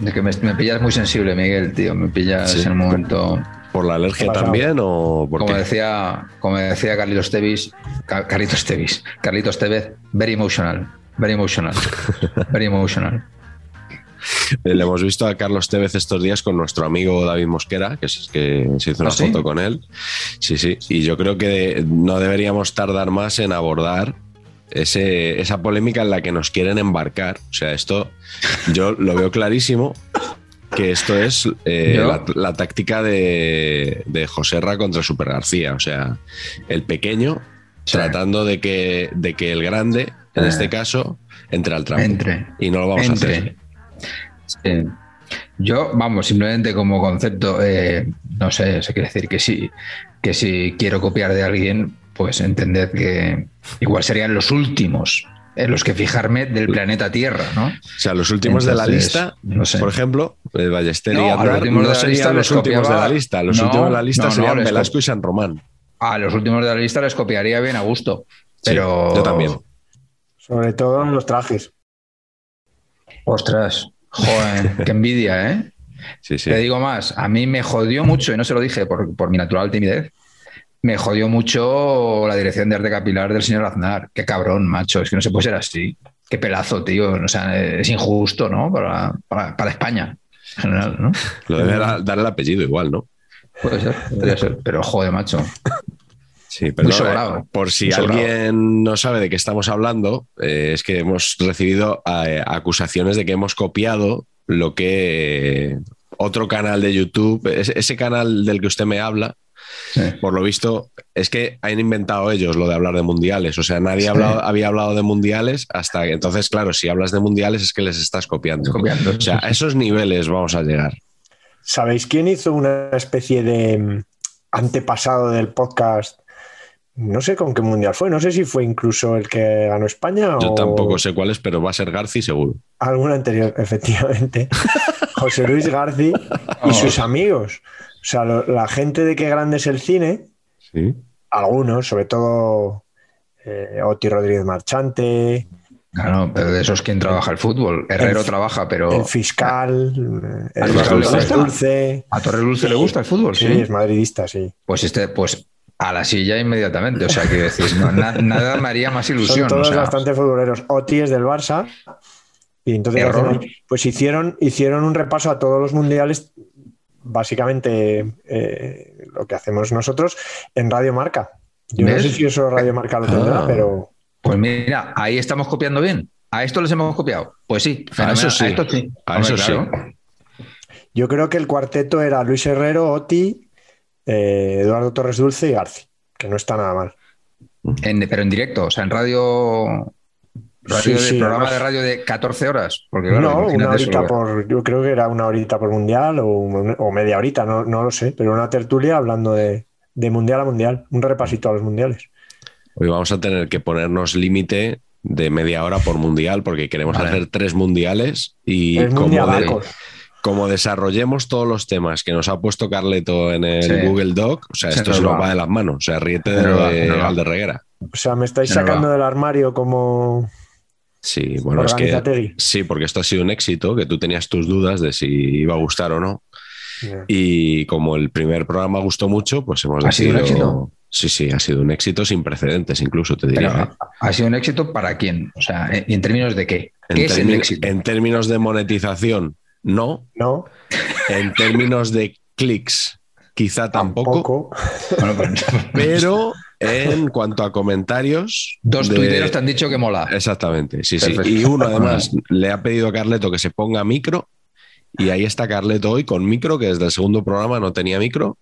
de que me, me pillas muy sensible, Miguel, tío. Me pillas Sí. en un momento. ¿Por la alergia también o por Como qué? decía, como decía Carlitos Tevis, Ca- Carlitos Tevis, Carlitos Tevez, very emotional, very emotional, very emotional. Eh, Le hemos visto a Carlos Tevez estos días con nuestro amigo David Mosquera, que, es, que se hizo una ¿Ah, sí? foto con él. Sí, sí. Y yo creo que no deberíamos tardar más en abordar ese, esa polémica en la que nos quieren embarcar. O sea, esto yo lo veo clarísimo que esto es eh, la, la táctica de, de José Ra contra Super García. O sea, el pequeño Sí. tratando de que, de que el grande, en Eh. este caso, entre al trapo. Entre. Y no lo vamos a hacer. Sí. Yo, vamos, simplemente como concepto, eh, no sé, se quiere decir que sí, que si quiero copiar de alguien, pues entended que igual serían los últimos en los que fijarme del planeta Tierra, ¿no? O sea, los últimos de la lista, no sé. por ejemplo, eh, Ballester No, y a los últimos de no la serían lista los últimos de la lista. Los No, últimos de la lista no, no, serían Velasco y San Román. A los últimos de la lista les copiaría bien a gusto. Pero. yo también. Sobre todo en los trajes. Ostras, joder, qué envidia, ¿eh? Sí, sí. Te digo más, a mí me jodió mucho, y no se lo dije por, por mi natural timidez, me jodió mucho la dirección de arte capilar del señor Aznar. Qué cabrón, macho, es que no se puede ser así. Qué pelazo, tío. O sea, es injusto, ¿no? Para, para, para España en general, ¿no? Lo debe dar, el apellido igual, ¿no? Puede ser, podría ser, pero joder, macho. Sí, pero no, eh, por si alguien no sabe de qué estamos hablando, eh, es que hemos recibido eh, acusaciones de que hemos copiado lo que otro canal de YouTube, ese, ese canal del que usted me habla, Sí. por lo visto, es que han inventado ellos lo de hablar de mundiales. O sea, nadie Sí. hablado- había hablado de mundiales hasta que entonces, claro, si hablas de mundiales es que les estás copiando. Copiando. O sea, a esos niveles vamos a llegar. ¿Sabéis quién hizo una especie de mm, antepasado del podcast? No sé con qué mundial fue, no sé si fue incluso el que ganó España Yo o tampoco sé cuál es, pero va a ser Garci seguro. algún anterior, efectivamente. José Luis Garci y sus amigos. O sea, lo- la gente de qué grande es el cine, Sí. algunos, sobre todo eh, Oti Rodríguez Marchante, Claro, pero de esos quien trabaja el fútbol. Herrero El- trabaja, pero. el fiscal, eh, ¿A el le Torres gusta? Dulce. ¿A Torre Dulce le gusta el fútbol? Sí, es madridista, sí. Pues este, pues a la silla inmediatamente. O sea, que no, na- nada me haría más Son ilusión. todos o sea, bastante futboleros. Oti es del Barça. Y entonces hacen- pues hicieron, hicieron un repaso a todos los mundiales, básicamente eh, lo que hacemos nosotros en Radio Marca. Yo no sé si eso Radio Marca lo tendrá, Ah. pero Pues mira, ahí estamos copiando bien. ¿A esto les hemos copiado? Pues sí, A eso sí. A esto sí. A Hombre, eso sí. claro. yo creo que el cuarteto era Luis Herrero, Oti, eh, Eduardo Torres Dulce y Garci, que no está nada mal. En- pero en directo, o sea, en radio. Radio Sí, de, sí, programa además- de radio de 14 horas. Porque, claro, no, una horita eso. por, yo creo que era una horita por mundial o, o media horita, no, no lo sé, pero una tertulia hablando de, de mundial a mundial, un repasito a los mundiales. Hoy vamos a tener que ponernos límite de media hora por mundial porque queremos Vale. hacer tres mundiales y como, de- mundialacos. como desarrollemos todos los temas que nos ha puesto Carleto en el Sí. Google Doc, o sea, Se esto se nos va. va de las manos. O sea, ríete de lo va, de. Valderreguera. O sea, me estáis sacando del armario como... Sí, bueno, es que sí, porque esto ha sido un éxito, que tú tenías tus dudas de si iba a gustar o no. Y como el primer programa gustó mucho, pues hemos ¿Ha sido un éxito? Sí, sí, ha sido un éxito sin precedentes, incluso te diría. Pero, ¿eh? ¿Ha sido un éxito para quién? O sea, ¿y en términos de qué? En, ¿Qué es el éxito? en términos de monetización, no. ¿No? En términos de clics, quizá tampoco. Pues- Pero en cuanto a comentarios. Dos de- tuiteros te han dicho que mola. Exactamente, sí, sí. Y uno además le ha pedido a Carleto que se ponga micro. Y ahí está Carleto hoy con micro, que desde el segundo programa no tenía micro.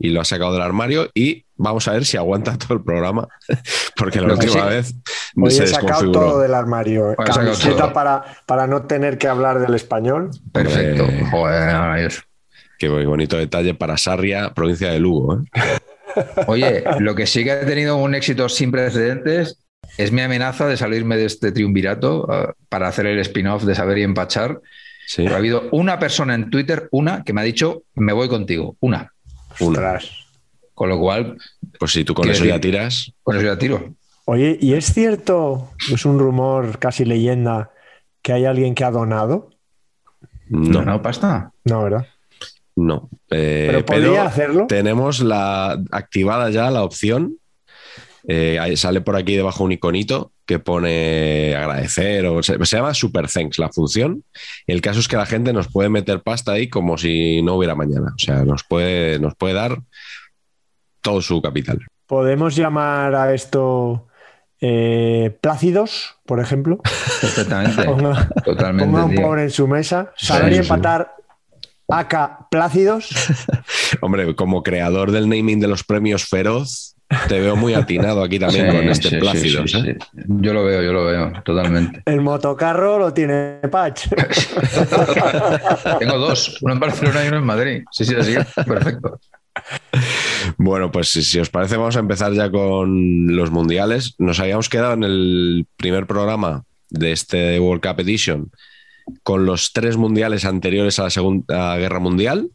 Y lo ha sacado del armario. Y vamos a ver si aguanta todo el programa. Porque la que última sí- vez Hoy se he sacado todo del armario. Pues sacado Camiseta para, para no tener que hablar del español. Perfecto. Hombre. Joder, maravilloso. Qué bonito detalle para Sarria, provincia de Lugo. ¿eh? Oye, lo que sí que ha tenido un éxito sin precedentes es mi amenaza de salirme de este triunvirato uh, para hacer el spin-off de Saber y Empachar. Sí, Pero ha habido una persona en Twitter, una, que me ha dicho, me voy contigo. Una. una. Con lo cual, Pues si tú con eso ya decir- tiras. con eso ya tiro. Oye, ¿y es cierto, es un rumor casi leyenda, que hay alguien que ha donado? No, ¿No pasta? No, ¿verdad? No. Eh, Pero podría hacerlo. tenemos la activada ya la opción. Eh, ahí sale por aquí debajo un iconito que pone agradecer o se, se llama Super Thanks la función. El caso es que la gente nos puede meter pasta ahí como si no hubiera mañana. O sea, nos puede, nos puede dar todo su capital. Podemos llamar a esto eh, plácidos, por ejemplo. Perfectamente. Ponga, Totalmente. ponga un tío. pobre en su mesa. Saber sí. empatar acá plácidos. Hombre, como creador del naming de los premios Feroz, te veo muy atinado aquí también Sí, con este sí, sí, Plácidos. sí, ¿eh? sí. Yo lo veo, yo lo veo, totalmente. El motocarro lo tiene Patch. Tengo dos, uno en Barcelona y uno en Madrid. Sí, sí, así. Perfecto. Bueno, pues si, si os parece, vamos a empezar ya con los mundiales. Nos habíamos quedado en el primer programa de este World Cup Edition con los tres mundiales anteriores a la Segunda Guerra Mundial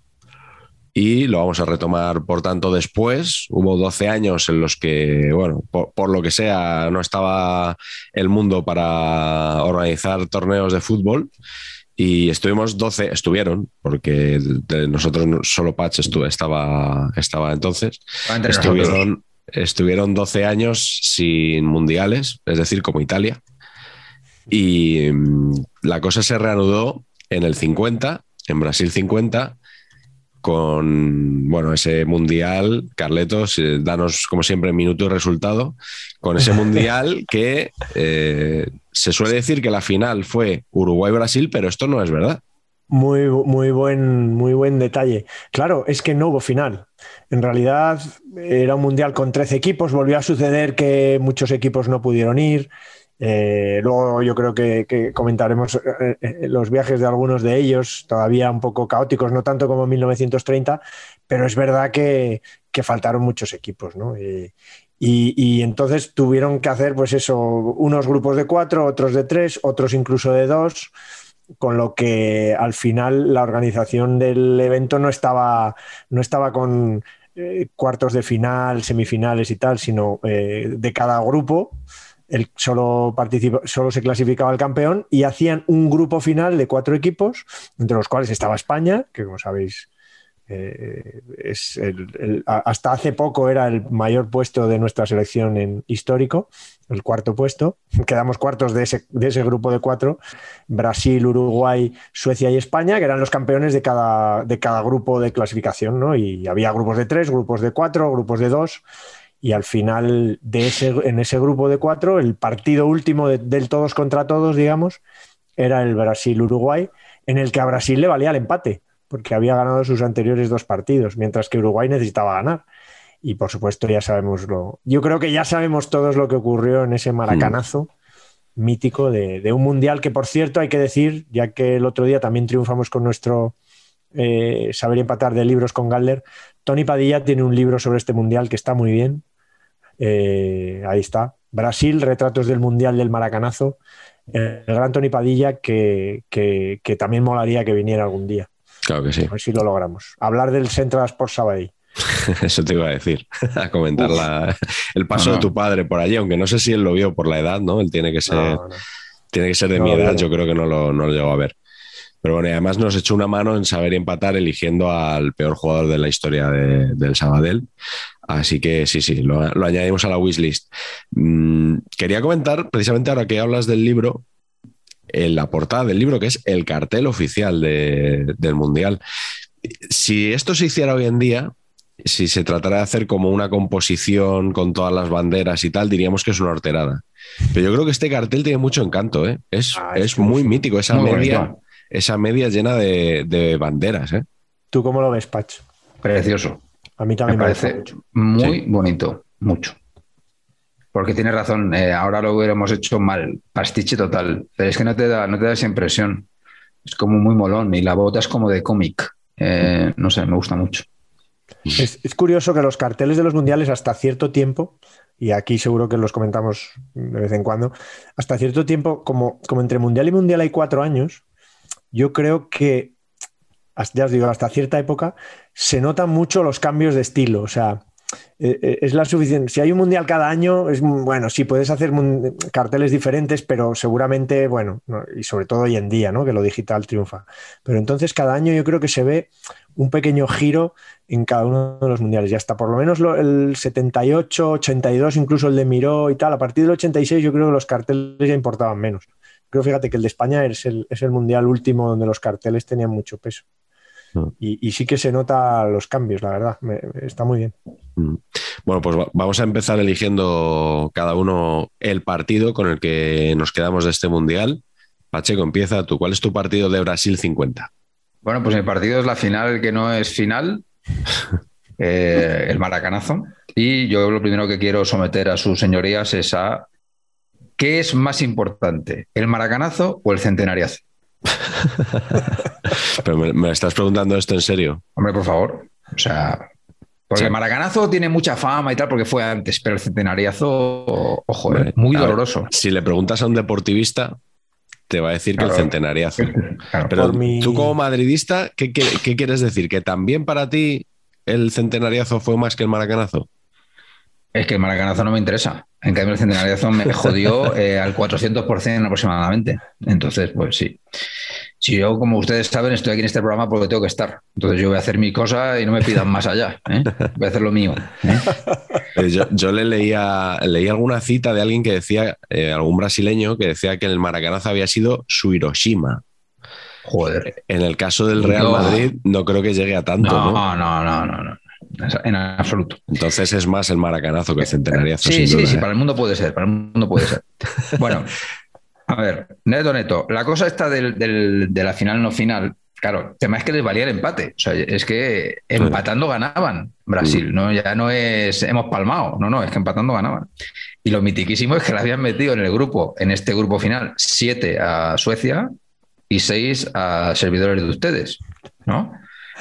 y lo vamos a retomar, por tanto, después. Hubo 12 años en los que, bueno, por, por lo que sea, no estaba el mundo para organizar torneos de fútbol. Y estuvimos 12, estuvieron, porque de nosotros no- solo Patch estuvo, estaba, estaba entonces. Nosotros. Estuvieron, estuvieron 12 años sin mundiales, es decir, como Italia. Y mm, la cosa se reanudó en el 50, en Brasil 50, con bueno, ese mundial. Carletos, eh, danos como siempre minuto y resultado. Con ese mundial que eh, se suele decir que la final fue Uruguay-Brasil, pero esto no es verdad. Muy, muy, buen, muy buen detalle. Claro, es que no hubo final. En realidad era un mundial con 13 equipos. Volvió a suceder que muchos equipos no pudieron ir. Eh, luego yo creo que, comentaremos eh, eh, los viajes de algunos de ellos, todavía un poco caóticos, no tanto como en 1930, pero es verdad que, faltaron muchos equipos, ¿no? Y, entonces tuvieron que hacer, pues eso, unos grupos de cuatro, otros de tres, otros incluso de dos con lo que al final la organización del evento no estaba, no estaba con cuartos de final, semifinales y tal, sino de cada grupo. El, solo, solo se clasificaba el campeón y hacían un grupo final de cuatro equipos, entre los cuales estaba España, que como sabéis eh, es el, hasta hace poco era el mayor puesto de nuestra selección en histórico, el cuarto puesto. Quedamos cuartos de ese, de ese grupo de cuatro: Brasil, Uruguay, Suecia y España, que eran los campeones de cada, de cada grupo de clasificación. ¿no? Y había grupos de tres, grupos de cuatro, grupos de dos. Y al final, de ese, en ese grupo de cuatro, el partido último de, del todos contra todos, digamos, era el Brasil-Uruguay, en el que a Brasil le valía el empate porque había ganado sus anteriores dos partidos, mientras que Uruguay necesitaba ganar. Y por supuesto ya sabemos lo... Yo creo que ya sabemos todos lo que ocurrió en ese maracanazo mm. mítico de, de, un mundial que, por cierto, hay que decir, ya que el otro día también triunfamos con nuestro eh, saber empatar de libros con Galler, Tony Padilla tiene un libro sobre este mundial que está muy bien. Eh, ahí está. Brasil, retratos del mundial del maracanazo. El gran Tony Padilla que, que, que también molaría que viniera algún día. Claro que sí. A ver si lo logramos. Hablar del Central Sports Sabadell. Eso te iba a decir, a comentar la, el paso no, no. de tu padre por allí, aunque no sé si él lo vio por la edad, ¿no? Él tiene que ser. No, tiene que ser de mi edad, yo creo que no lo, no lo llego a ver. Pero bueno, y además nos echó una mano en saber empatar eligiendo al peor jugador de la historia de- del Sabadell. Así que sí, sí, lo, lo añadimos a la wishlist. Mm, quería comentar, precisamente ahora que hablas del libro, en la portada del libro, que es el cartel oficial de- del Mundial. Si esto se hiciera hoy en día, si se tratara de hacer como una composición con todas las banderas y tal, diríamos que es una horterada. Pero yo creo que este cartel tiene mucho encanto, ¿eh? Es, Ah, es es muy mítico, esa Muy media. Esa media llena de, de banderas, ¿eh? ¿Tú cómo lo ves, Patch? Precioso. A mí Me también me, gusta parece mucho. muy Sí. bonito, mucho. Porque tienes razón, eh, ahora lo hubiéramos hecho mal, pastiche total, pero es que no te da, no te da esa impresión. Es como muy molón y la bota es como de cómic. Eh, no sé, me gusta mucho. Es, es curioso que los carteles de los mundiales hasta cierto tiempo, y aquí seguro que los comentamos de vez en cuando, hasta cierto tiempo, como, como entre mundial y mundial hay cuatro años, yo creo que, ya os digo, hasta cierta época, se notan mucho los cambios de estilo. O sea, eh, eh, es la suficiente. Si hay un mundial cada año, es bueno, sí puedes hacer carteles diferentes, pero seguramente, bueno, no, y sobre todo hoy en día, ¿no? Que lo digital triunfa. Pero entonces cada año yo creo que se ve un pequeño giro en cada uno de los mundiales. Y hasta por lo menos lo- el 78, 82, incluso el de Miró y tal. A partir del 86 yo creo que los carteles ya importaban menos. Creo, fíjate, que el de España es el, es el mundial último donde los carteles tenían mucho peso. Mm. Y, y sí que se nota los cambios, la verdad. Me- está muy bien. Mm. Bueno, pues va- vamos a empezar eligiendo cada uno el partido con el que nos quedamos de este mundial. Pacheco, empieza tú. ¿Cuál es tu partido de Brasil 50? Bueno, pues mi partido es la final que no es final, eh, el maracanazo. Y yo lo primero que quiero someter a sus señorías es a ¿qué es más importante, el maracanazo o el centenariazo? Pero me, me estás preguntando esto en serio. Hombre, por favor. O sea, porque Sí. el maracanazo tiene mucha fama y tal porque fue antes, pero el centenariazo, ojo, eh, muy ver, doloroso. Si le preguntas a un deportivista, te va a decir que el centenariazo. Claro. Pero mi- tú como madridista, ¿qué, qué, qué quieres decir? ¿Que también para ti el centenariazo fue más que el maracanazo? Es que el maracanazo no me interesa. En cambio, el centenariazo me jodió eh, al 400% aproximadamente. Entonces, pues sí. Si yo, como ustedes saben, estoy aquí en este programa porque tengo que estar. Entonces yo voy a hacer mi cosa y no me pidan más allá. ¿eh? Voy a hacer lo mío. ¿eh? Eh, Yo, yo le leía, leí alguna cita de alguien que decía, eh, algún brasileño, que decía que el maracanazo había sido su Hiroshima. Joder. En el caso del Real No. Madrid, no creo que llegue a tanto, No, ¿no? no, no, no, no. En absoluto. Entonces es más el maracanazo que el centenariazo. Sí, sin sí, duda, sí, ¿eh? para el mundo puede ser, para el mundo puede ser. Bueno, a ver, neto, neto, la cosa está del, del- de la final no final, claro, el tema es que les valía el empate, o sea, es que empatando ganaban Brasil, ¿no? Ya no es hemos palmado, no, no, es que empatando ganaban. Y lo mitiquísimo es que le habían metido en el grupo, en este grupo final, siete a Suecia y seis a servidores de ustedes, ¿no?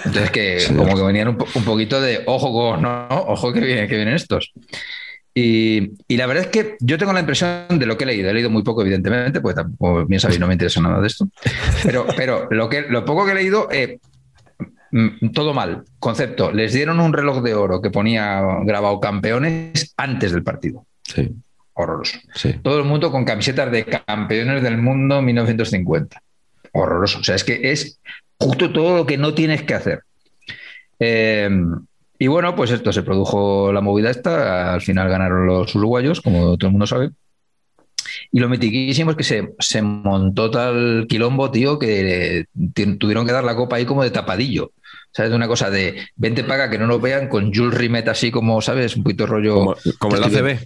Entonces que Sí. como que venían un, po- un poquito de ojo, con- no, ojo que vienen, que vienen estos. Y, y la verdad es que yo tengo la impresión de lo que he leído, he leído muy poco, evidentemente, porque tampoco, bien sabéis, no me interesa nada de esto. Pero, pero lo, que, lo poco que he leído, eh, mm, todo mal. Concepto, les dieron un reloj de oro que ponía grabado campeones antes del partido. Sí, Horroroso. sí. Todo el mundo con camisetas de campeones del mundo 1950. Horroroso. O sea, es que es justo todo lo que no tienes que hacer. Eh, y bueno, pues esto se produjo la movida esta. Al final ganaron los uruguayos, como todo el mundo sabe. Y lo mitiquísimo es que se, se montó tal quilombo, tío, que tuvieron que dar la copa ahí como de tapadillo. ¿Sabes? Una cosa de vente paga que no nos vean con Jules Rimet así como, ¿sabes? Un poquito rollo. Como, como el ACB.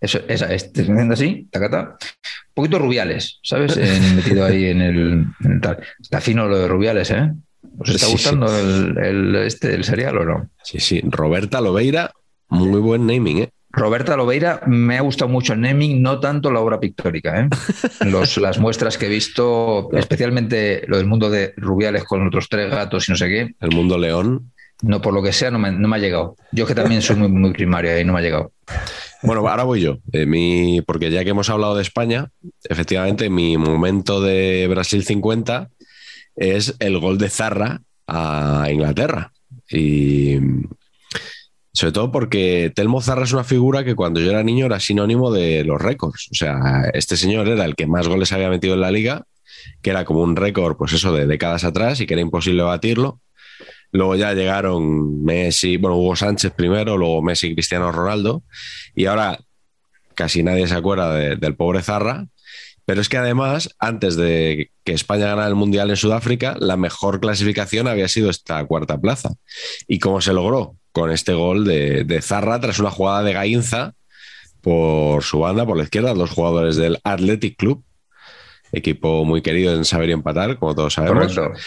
Eso, esa, este, haciendo así, tacata. Un poquito rubiales, ¿sabes? Metido ahí en el, en el tal. Está fino lo de rubiales, ¿eh? ¿Os está Sí, gustando El, el- este, el serial o no? Sí, sí. Roberta Lobeira, muy buen naming, ¿eh? Roberta Lobeira, me ha gustado mucho el naming, no tanto la obra pictórica. ¿eh? Los, las muestras que he visto, especialmente lo del mundo de Rubiales con otros tres gatos y no sé qué, El mundo león. no por lo que sea, no me, no me ha llegado. Yo que también soy muy, muy primaria y no me ha llegado. Bueno, ahora voy yo. Eh, mi- porque ya que hemos hablado de España, efectivamente, mi momento de Brasil 50 es el gol de Zarra a Inglaterra. Y, Sobre todo porque Telmo Zarra es una figura que cuando yo era niño era sinónimo de los récords. O sea, este señor era el que más goles había metido en la liga, que era como un récord, pues eso, de décadas atrás y que era imposible batirlo. Luego ya llegaron Messi, bueno, Hugo Sánchez primero, luego Messi y Cristiano Ronaldo. Y ahora casi nadie se acuerda de- del pobre Zarra. Pero es que además, antes de que España ganara el Mundial en Sudáfrica, la mejor clasificación había sido esta cuarta plaza. ¿Y cómo se logró? Con este gol de, de Zarra tras una jugada de Gainza por su banda, por la izquierda, dos jugadores del Athletic Club, equipo muy querido en saber y empatar, como todos sabemos. Correcto.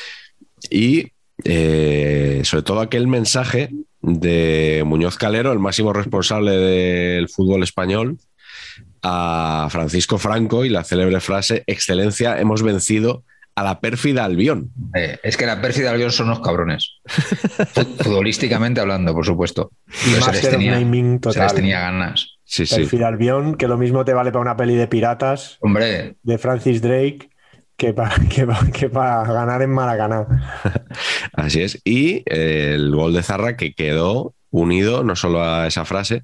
Y eh, sobre todo aquel mensaje de Muñoz Calero, el máximo responsable del fútbol español, a Francisco Franco y la célebre frase, excelencia, hemos vencido a la pérfida Albión. Eh, es que la pérfida Albión son unos cabrones. Fu- Futbolísticamente hablando, por supuesto. Pero se les, tenía, se total. les tenía ganas. Sí, sí. Perfil Albión, que lo mismo te vale para una peli de piratas Hombre, de Francis Drake que para que pa- que pa ganar en Maracaná. Así es. Y eh, el gol de Zarra que quedó unido no solo a esa frase,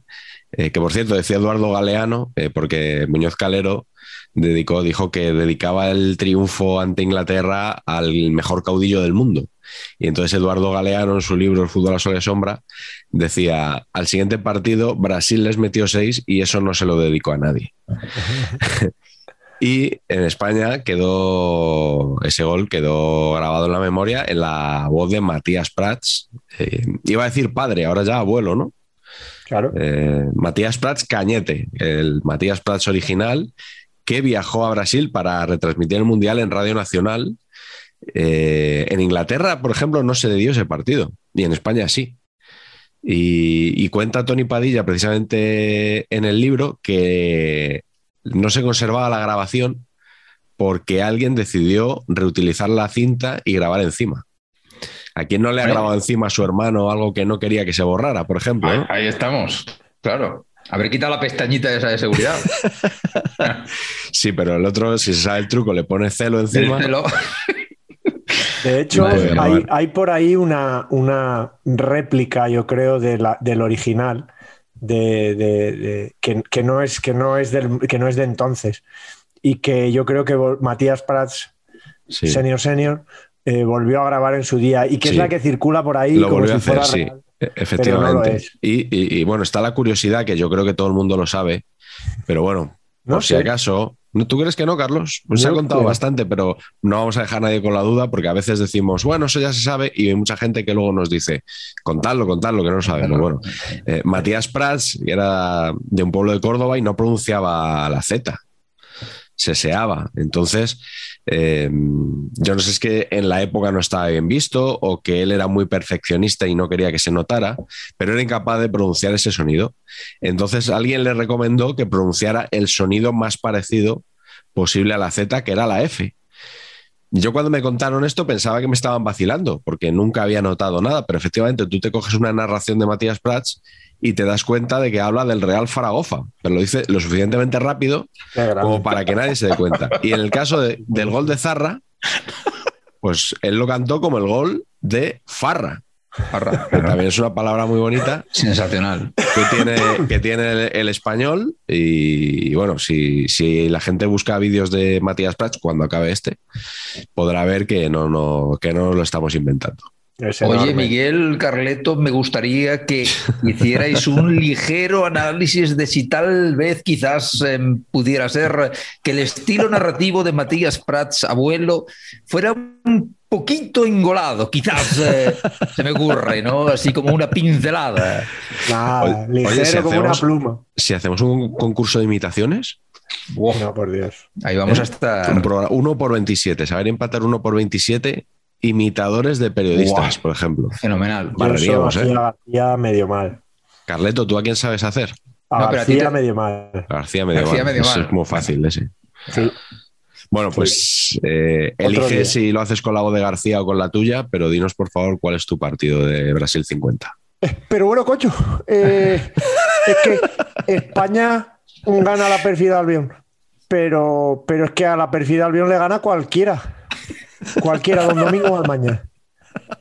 eh, que por cierto decía Eduardo Galeano, eh, porque Muñoz Calero dedicó, dijo que dedicaba el triunfo ante Inglaterra al mejor caudillo del mundo. Y entonces Eduardo Galeano en su libro El fútbol a sol y sombra decía, al siguiente partido Brasil les metió seis y eso no se lo dedicó a nadie. Y en España quedó, ese gol quedó grabado en la memoria en la voz de Matías Prats. Eh, iba a decir padre, ahora ya abuelo, ¿no? Claro. Eh, Matías Prats Cañete, el Matías Prats original, que viajó a Brasil para retransmitir el Mundial en Radio Nacional. Eh, en Inglaterra, por ejemplo, no se le dio ese partido, y en España sí. Y, y cuenta Tony Padilla precisamente en el libro que no se conservaba la grabación porque alguien decidió reutilizar la cinta y grabar encima. ¿A quién no le ha grabado encima a su hermano algo que no quería que se borrara, por ejemplo? ahí, ahí estamos. Claro. Haber quitado la pestañita esa de seguridad. Sí, pero el otro, si se sabe el truco, le pone celo encima. De hecho, hay, hay por ahí una, una réplica, yo creo, de la- del original, de, de- de- que, que no es, que, no es del, que no es de entonces. Y que yo creo que Matías Prats, Sí. senior senior, eh, volvió a grabar en su día y que Sí. es la que circula por ahí Lo como volvió a si fuera hacer, sí. real. E- Efectivamente. No y, y- y, bueno, está la curiosidad que yo creo que todo el mundo lo sabe, pero bueno, No por si sé. acaso. ¿No- ¿Tú crees que no, Carlos? Pues se ha contado creo. bastante, pero no vamos a dejar a nadie con la duda porque a veces decimos, bueno, eso ya se sabe, y hay mucha gente que luego nos dice, contadlo, contadlo, que no lo sabemos. Bueno, eh, Matías Prats que era de un pueblo de Córdoba y no pronunciaba la Z, se seaba. Entonces, eh, yo no sé si es que en la época no estaba bien visto o que él era muy perfeccionista y no quería que se notara, pero era incapaz de pronunciar ese sonido. Entonces alguien le recomendó que pronunciara el sonido más parecido posible a la Z, que era la F. Yo cuando me contaron esto pensaba que me estaban vacilando, porque nunca había notado nada, pero efectivamente tú te coges una narración de Matías Prats y te das cuenta de que habla del Real Zaragoza, pero lo dice lo suficientemente rápido como para que nadie se dé cuenta. Y en el caso de- del gol de Zarra, pues él lo cantó como el gol de Farra, Parra. que también es una palabra muy bonita Sensacional. que tiene, que tiene el, el español. Y, y bueno, si, si la gente busca vídeos de Matías Prats cuando acabe este, podrá ver que no, no, que no lo estamos inventando. Es Oye. Miguel Carleto, me gustaría que hicierais un ligero análisis de si tal vez quizás em, pudiera ser que el estilo narrativo de Matías Prats, abuelo, fuera un poquito engolado, quizás eh, se me ocurre, ¿no? Así como una pincelada. Oye, ligero oye, si como una hacemos- pluma. Si hacemos un concurso de imitaciones, Buah, No, por Dios. ahí vamos a un estar. uno por 27, saber empatar uno por 27 imitadores de periodistas, por ejemplo. Fenomenal. Yo Barreríamos, eso ¿eh? García medio mal. Carleto, ¿tú a quién sabes hacer? A No, pero a ti García te- medio mal. García medio García mal. medio Eso mal. es muy fácil ese. Sí. Bueno, pues eh, elige día. si lo haces con la voz de García o con la tuya, pero dinos por favor cuál es tu partido de Brasil 50. Pero bueno, cocho, eh, es que España gana a la perfida Albión. Pero, pero es que a la perfida Albión le gana cualquiera. Cualquiera, don Domingo Almaña.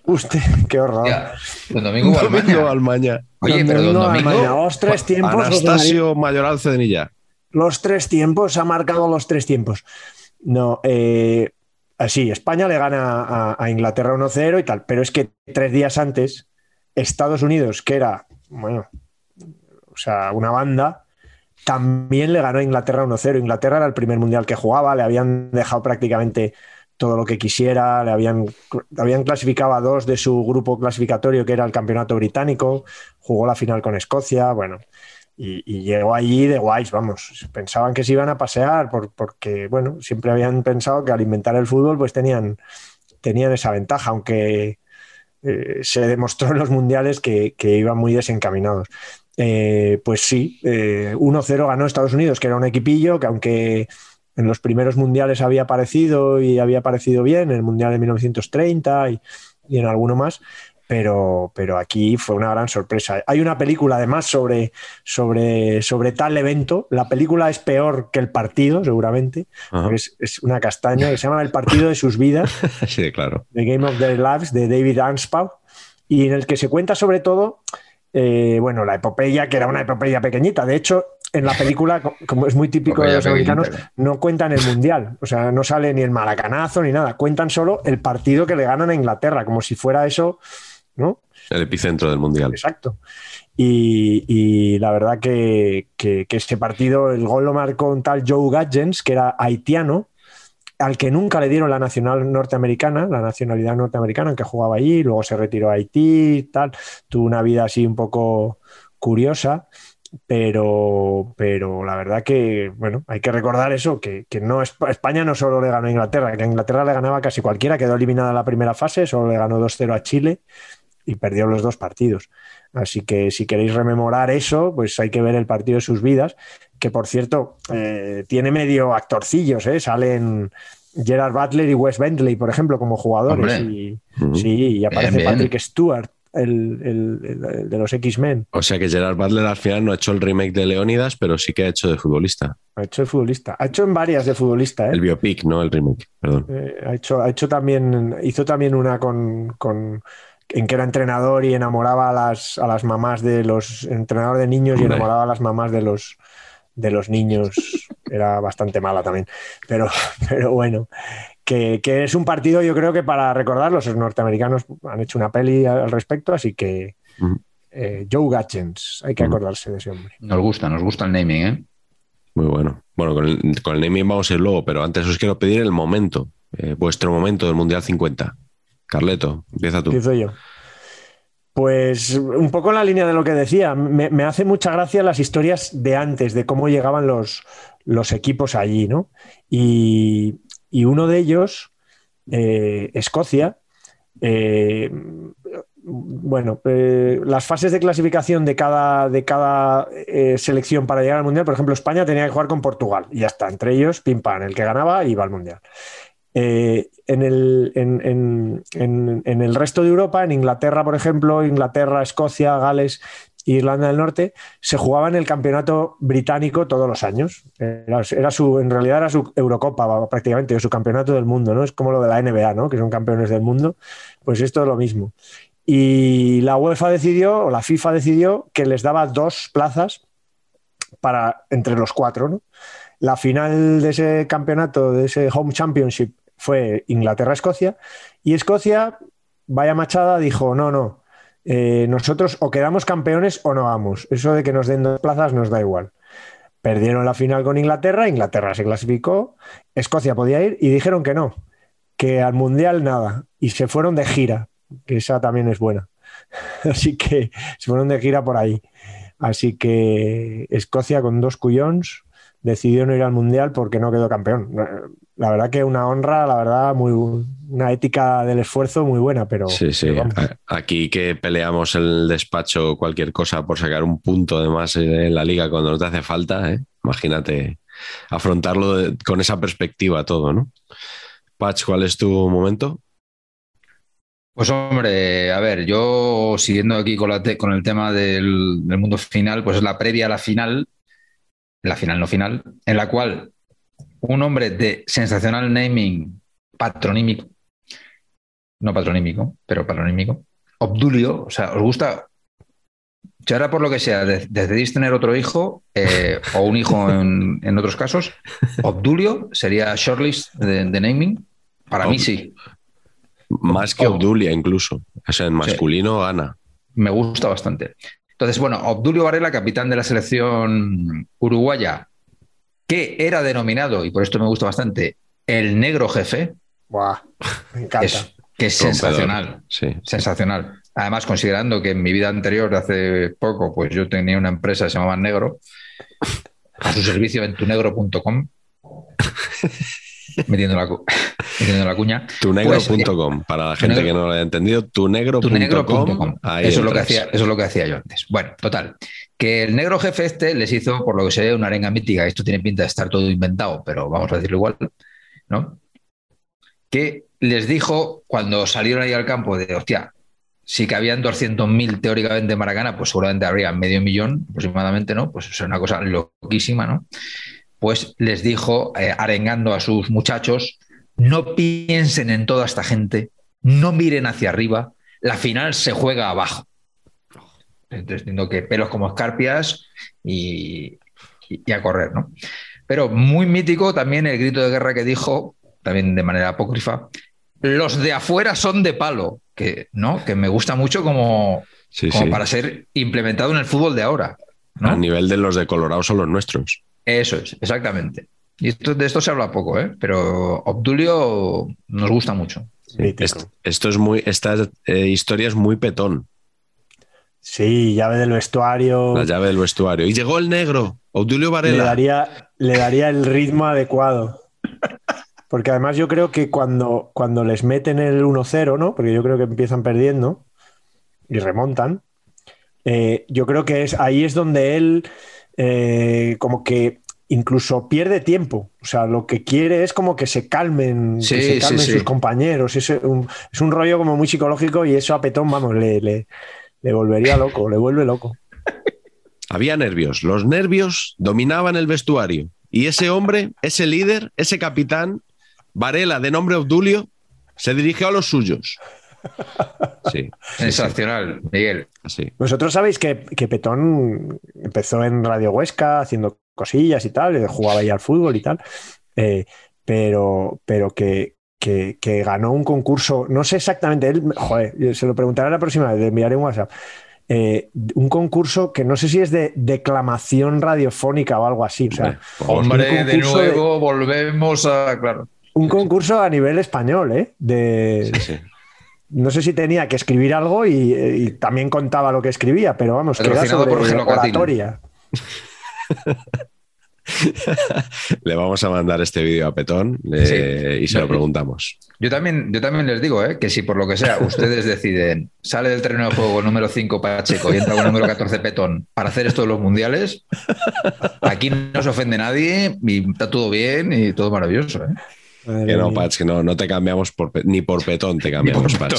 Usted, qué horror. Ya, Don Domingo Domingo Balmaña. Almaña. Oye, Don pero Don Domingo Domingo. Almaña, los tres tiempos. Anastasio Mayoral Cedenilla. Los tres tiempos, ha marcado los tres tiempos. No, eh, así, España le gana a, a Inglaterra 1-0 y tal, pero es que tres días antes, Estados Unidos, que era, bueno, o sea, una banda, también le ganó a Inglaterra 1-0. Inglaterra era el primer mundial que jugaba, le habían dejado prácticamente todo lo que quisiera, le habían, habían clasificado a dos de su grupo clasificatorio, que era el campeonato británico, jugó la final con Escocia, bueno, y, llegó allí de guays, vamos, pensaban que se iban a pasear por- porque, bueno, siempre habían pensado que al inventar el fútbol pues tenían, tenían esa ventaja, aunque eh, se demostró en los mundiales que, iban muy desencaminados. Eh, pues sí, eh, 1-0 ganó Estados Unidos, que era un equipillo que aunque en los primeros mundiales había aparecido y había aparecido bien, en el mundial de 1930 y, y en alguno más, pero, pero aquí fue una gran sorpresa. Hay una película además sobre, sobre, sobre tal evento. La película es peor que el partido, seguramente, porque es, es una castaña que se llama El partido de sus vidas. Sí, claro. The Game of Their Lives de David Anspaugh y en el que se cuenta sobre todo, eh, bueno, la epopeya, que era una epopeya pequeñita. De hecho, en la película, co- como es muy típico de los americanos, no cuentan el mundial. O sea, no sale ni el maracanazo ni nada. Cuentan solo el partido que le ganan a Inglaterra, como si fuera eso, ¿no? El epicentro del mundial. Exacto. Y, y la verdad que, que, que ese partido, el gol lo marcó un tal Joe Gadgens, que era haitiano, al que nunca le dieron la nacional norteamericana, la nacionalidad norteamericana, aunque jugaba allí, luego se retiró a Haití y tal. Tuvo una vida así un poco curiosa, pero, pero la verdad que, bueno, hay que recordar eso, que, que no es- España no solo le ganó a Inglaterra, que a Inglaterra le ganaba casi cualquiera, quedó eliminada en la primera fase, solo le ganó 2-0 a Chile y perdió los dos partidos. Así que si queréis rememorar eso, pues hay que ver el partido de sus vidas, que por cierto eh, tiene medio actorcillos, ¿eh? salen Gerard Butler y Wes Bentley, por ejemplo, como jugadores. Y, sí, y aparece Bien, bien. Patrick Stewart, el, el- el- de los X-Men, O sea que Gerard Butler al final no ha hecho el remake de Leónidas, pero sí que ha hecho de futbolista. ha hecho de futbolista, ha hecho en varias de futbolista, ¿eh? El biopic, no el remake, perdón. Eh, ha, hecho, ha hecho también, hizo también una con, con- en que era entrenador y enamoraba a las, a las mamás de los entrenador de niños y enamoraba a las mamás de los de los niños. Era bastante mala también. Pero, pero bueno, que, que es un partido, yo creo que para recordarlo, los norteamericanos han hecho una peli al respecto, así que eh, Joe Gatchens, hay que acordarse de ese hombre. Nos gusta, nos gusta el naming, ¿eh? Muy bueno. Bueno, con el, con el naming vamos a ir luego, pero antes os quiero pedir el momento, eh, vuestro momento del Mundial 50. Carleto, empieza tú. Empiezo yo. Pues un poco en la línea de lo que decía, me, me hace mucha gracia las historias de antes, de cómo llegaban los, los equipos allí, ¿no? Y, y uno de ellos, eh, Escocia, eh, bueno, eh, las fases de clasificación de cada, de cada selección para llegar al Mundial, por ejemplo, España tenía que jugar con Portugal y ya está, entre ellos, pim pam, el que ganaba iba al Mundial. En, el, en, en- en- el resto de Europa, en Inglaterra, por ejemplo, Inglaterra, Escocia, Gales Irlanda del Norte, se jugaba en el campeonato británico todos los años. Era, su, en realidad era su Eurocopa prácticamente, o su campeonato del mundo, ¿no? Es como lo de la NBA, ¿no? Que son campeones del mundo. Pues esto es lo mismo. Y la UEFA decidió, o la FIFA decidió, que les daba dos plazas para entre los cuatro. La final de ese campeonato, de ese Home Championship, fue Inglaterra-Escocia. Y Escocia, vaya machada, dijo: no, no, eh, nosotros o quedamos campeones o no vamos. Eso de que nos den dos plazas nos da igual. Perdieron la final con Inglaterra, Inglaterra se clasificó, Escocia podía ir y dijeron que no, que al Mundial nada. Y se fueron de gira, que esa también es buena. Así que se fueron de gira por ahí. Así que Escocia con dos cuyons decidió no ir al Mundial porque no quedó campeón. La verdad que una honra, la verdad, muy una ética del esfuerzo muy buena, pero Sí, sí. vamos. Aquí que peleamos en el despacho cualquier cosa por sacar un punto de más en la liga cuando no te hace falta, ¿eh? imagínate afrontarlo de- con esa perspectiva todo, ¿no? Patch, ¿cuál es tu momento? Pues hombre, a ver, yo siguiendo aquí con, la te- con el tema del, del mundo final, pues es la previa a la final, la final no final, en la cual un hombre de sensacional naming patronímico no patronímico, pero patronímico. Obdulio, o sea, ¿os gusta? Si ahora por lo que sea de- decidís tener otro hijo eh, o un hijo en, en otros casos, Obdulio sería shortlist de, de naming. Para mí sí, Más que. Obdulia, incluso. O sea, en masculino gana. me gusta bastante. Entonces, bueno, Obdulio Varela, capitán de la selección uruguaya, que era denominado, y por esto me gusta bastante, el negro jefe, Buah, me encanta. es, que es Rompedor. sensacional. Sí. Sensacional. Además, considerando que en mi vida anterior, de hace poco, pues yo tenía una empresa que se llamaba Negro, a su servicio en tunegro.com, metiendo la, cu- metiendo la cuña. Tunegro.com, para la gente Tunegro- que no lo haya entendido, tunegro.com. Eso es, lo que hacía, eso es lo que hacía yo antes. Bueno, total. Que el negro jefe este les hizo, por lo que se ve, una arenga mítica. Esto tiene pinta de estar todo inventado, pero vamos a decirlo igual, ¿no? Que les dijo cuando salieron ahí al campo de, hostia, si que habían 200.000 teóricamente en Maracana, pues seguramente habría medio millón aproximadamente, ¿no? Pues es una cosa loquísima, ¿no? Pues les dijo, eh, arengando a sus muchachos, no piensen en toda esta gente, no miren hacia arriba, la final se juega abajo. Entonces, entiendo que pelos como escarpias y, y- y a correr, ¿no? Pero muy mítico también el grito de guerra que dijo, también de manera apócrifa, los de afuera son de palo, que, ¿no? que me gusta mucho como, Sí, como sí. para ser implementado en el fútbol de ahora. ¿no? A nivel de los de Colorado son los nuestros. Eso es, exactamente. Y esto, de esto se habla poco, ¿eh? pero Obdulio nos gusta mucho. Esto es muy, esta eh, historia es muy petón, Sí, llave del vestuario. la llave del vestuario. Y llegó el negro, Obdulio le Varela. daría, le daría el ritmo adecuado. Porque además yo creo que cuando, cuando les meten el 1-0, ¿no? Porque yo creo que empiezan perdiendo y remontan. eh, yo creo que es, ahí es donde él eh, como que incluso pierde tiempo. O sea, lo que quiere es como que se calmen, Sí, que se calmen sí. sus compañeros. Es un, es un rollo como muy psicológico y eso a Petón, vamos, le, le, le volvería loco, le vuelve loco. Había nervios. Los nervios dominaban el vestuario. Y ese hombre, ese líder, ese capitán, Varela, de nombre Obdulio, se dirigió a los suyos. Sí, Sensacional, Miguel. así. Vosotros sabéis que, que Petón empezó en Radio Huesca haciendo cosillas y tal, jugaba ahí al fútbol y tal, eh, pero, pero que, que- que ganó un concurso, no sé exactamente, él, joder, se lo preguntaré la próxima vez, le enviaré un WhatsApp. eh, un concurso que no sé si es de declamación radiofónica o algo así. O sea, Hombre, un de nuevo volvemos a. Claro. un concurso a nivel español, ¿eh? De, Sí, sí. No sé si tenía que escribir algo y, y también contaba lo que escribía, pero vamos, que era sobre por oratoria. Le vamos a mandar este vídeo a Petón eh, y se lo preguntamos. Yo también, yo también les digo ¿eh? que si por lo que sea ustedes deciden, sale del terreno de juego número 5 Pacheco y entra con el número 14 Petón para hacer esto de los mundiales, aquí no se ofende nadie y está todo bien y todo maravilloso. ¿eh? Madre Que no, mía. Pats, que no, no te cambiamos por, ni por Petón, te cambiamos. Petón.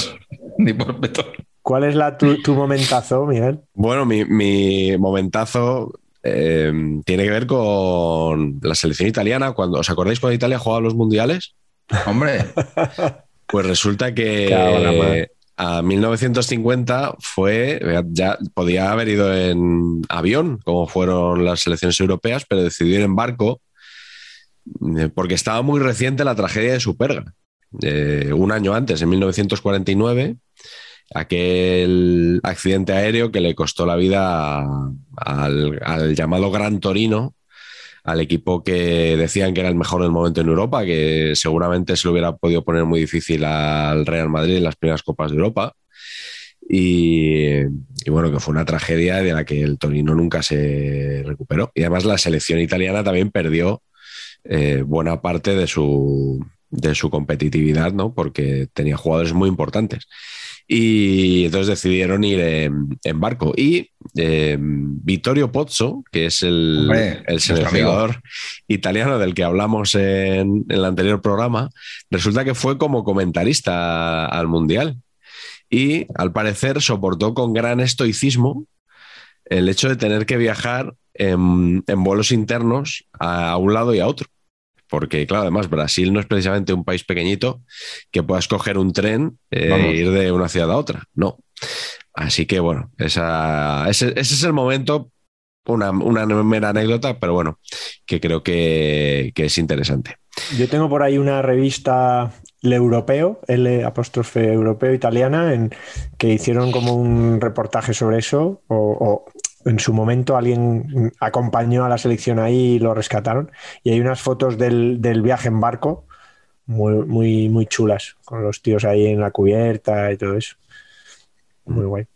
Ni por Petón. ¿Cuál es la, tu, tu momentazo, Miguel? Bueno, mi, mi momentazo eh, tiene que ver con la selección italiana. Cuando, ¿Os acordáis cuando Italia jugaba los mundiales? Hombre, Pues resulta que madre. a 1950 fue, ya podía haber ido en avión, como fueron las selecciones europeas, pero decidió ir en barco eh, porque estaba muy reciente la tragedia de Superga. Eh, un año antes, en 1949, aquel accidente aéreo que le costó la vida al llamado Gran Torino, al equipo que decían que era el mejor del momento en Europa, que seguramente se lo hubiera podido poner muy difícil al Real Madrid en las primeras Copas de Europa. Y, y bueno, que fue una tragedia de la que el Torino nunca se recuperó. Y además la selección italiana también perdió eh, buena parte de su, de su competitividad, ¿no? Porque tenía jugadores muy importantes. Y entonces decidieron ir en, en barco. Y eh, Vittorio Pozzo, que es el, Hombre, el seleccionador italiano del que hablamos en, en el anterior programa, resulta que fue como comentarista al Mundial. Y al parecer soportó con gran estoicismo el hecho de tener que viajar en, en vuelos internos a un lado y a otro. Porque claro, además Brasil no es precisamente un país pequeñito que puedas coger un tren e ir de una ciudad a otra, no. Así que bueno, esa, ese, es el momento, una, una, mera anécdota, pero bueno, que creo que, que es interesante. Yo tengo por ahí una revista el europeo, L apóstrofe europeo italiana, en, que hicieron como un reportaje sobre eso, o, en su momento alguien acompañó a la selección ahí y lo rescataron. Y hay unas fotos del, viaje en barco muy, muy, muy chulas, con los tíos ahí en la cubierta y todo eso. Muy guay.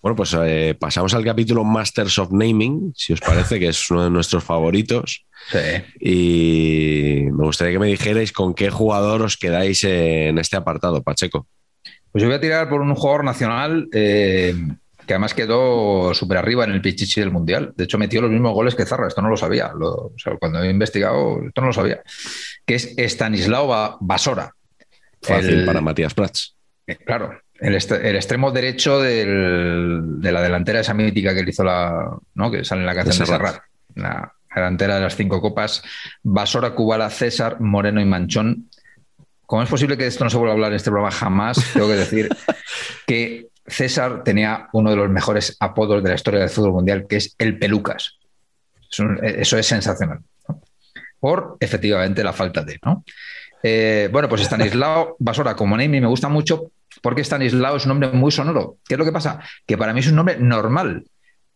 Bueno, pues eh, pasamos al capítulo Masters of Naming, si os parece, que es uno de nuestros favoritos. Sí. Y me gustaría que me dijerais con qué jugador os quedáis en este apartado, Pacheco. Pues yo voy a tirar por un jugador nacional eh, que además quedó súper arriba en el pichichi del Mundial. De hecho, metió los mismos goles que Zarra. Esto no lo sabía. cuando he investigado, esto no lo sabía. Que es Stanislao Basora. Fácil para Matías Prats. Eh, claro, el, extremo derecho de la delantera esa mítica que le hizo la. ¿no? que sale en la canción de Serrat. La delantera de las cinco copas. Basora, Cubala, César, Moreno y Manchón. ¿Cómo es posible que esto no se vuelva a hablar en este programa jamás? Tengo que decir que César tenía uno de los mejores apodos de la historia del fútbol mundial, que es el Pelucas. Eso, es sensacional. Por efectivamente la falta de. ¿no? Eh, bueno, pues Stanislao Basora, como Neymi, me gusta mucho porque Stanislao es un nombre muy sonoro. ¿Qué es lo que pasa? Que para mí es un nombre normal.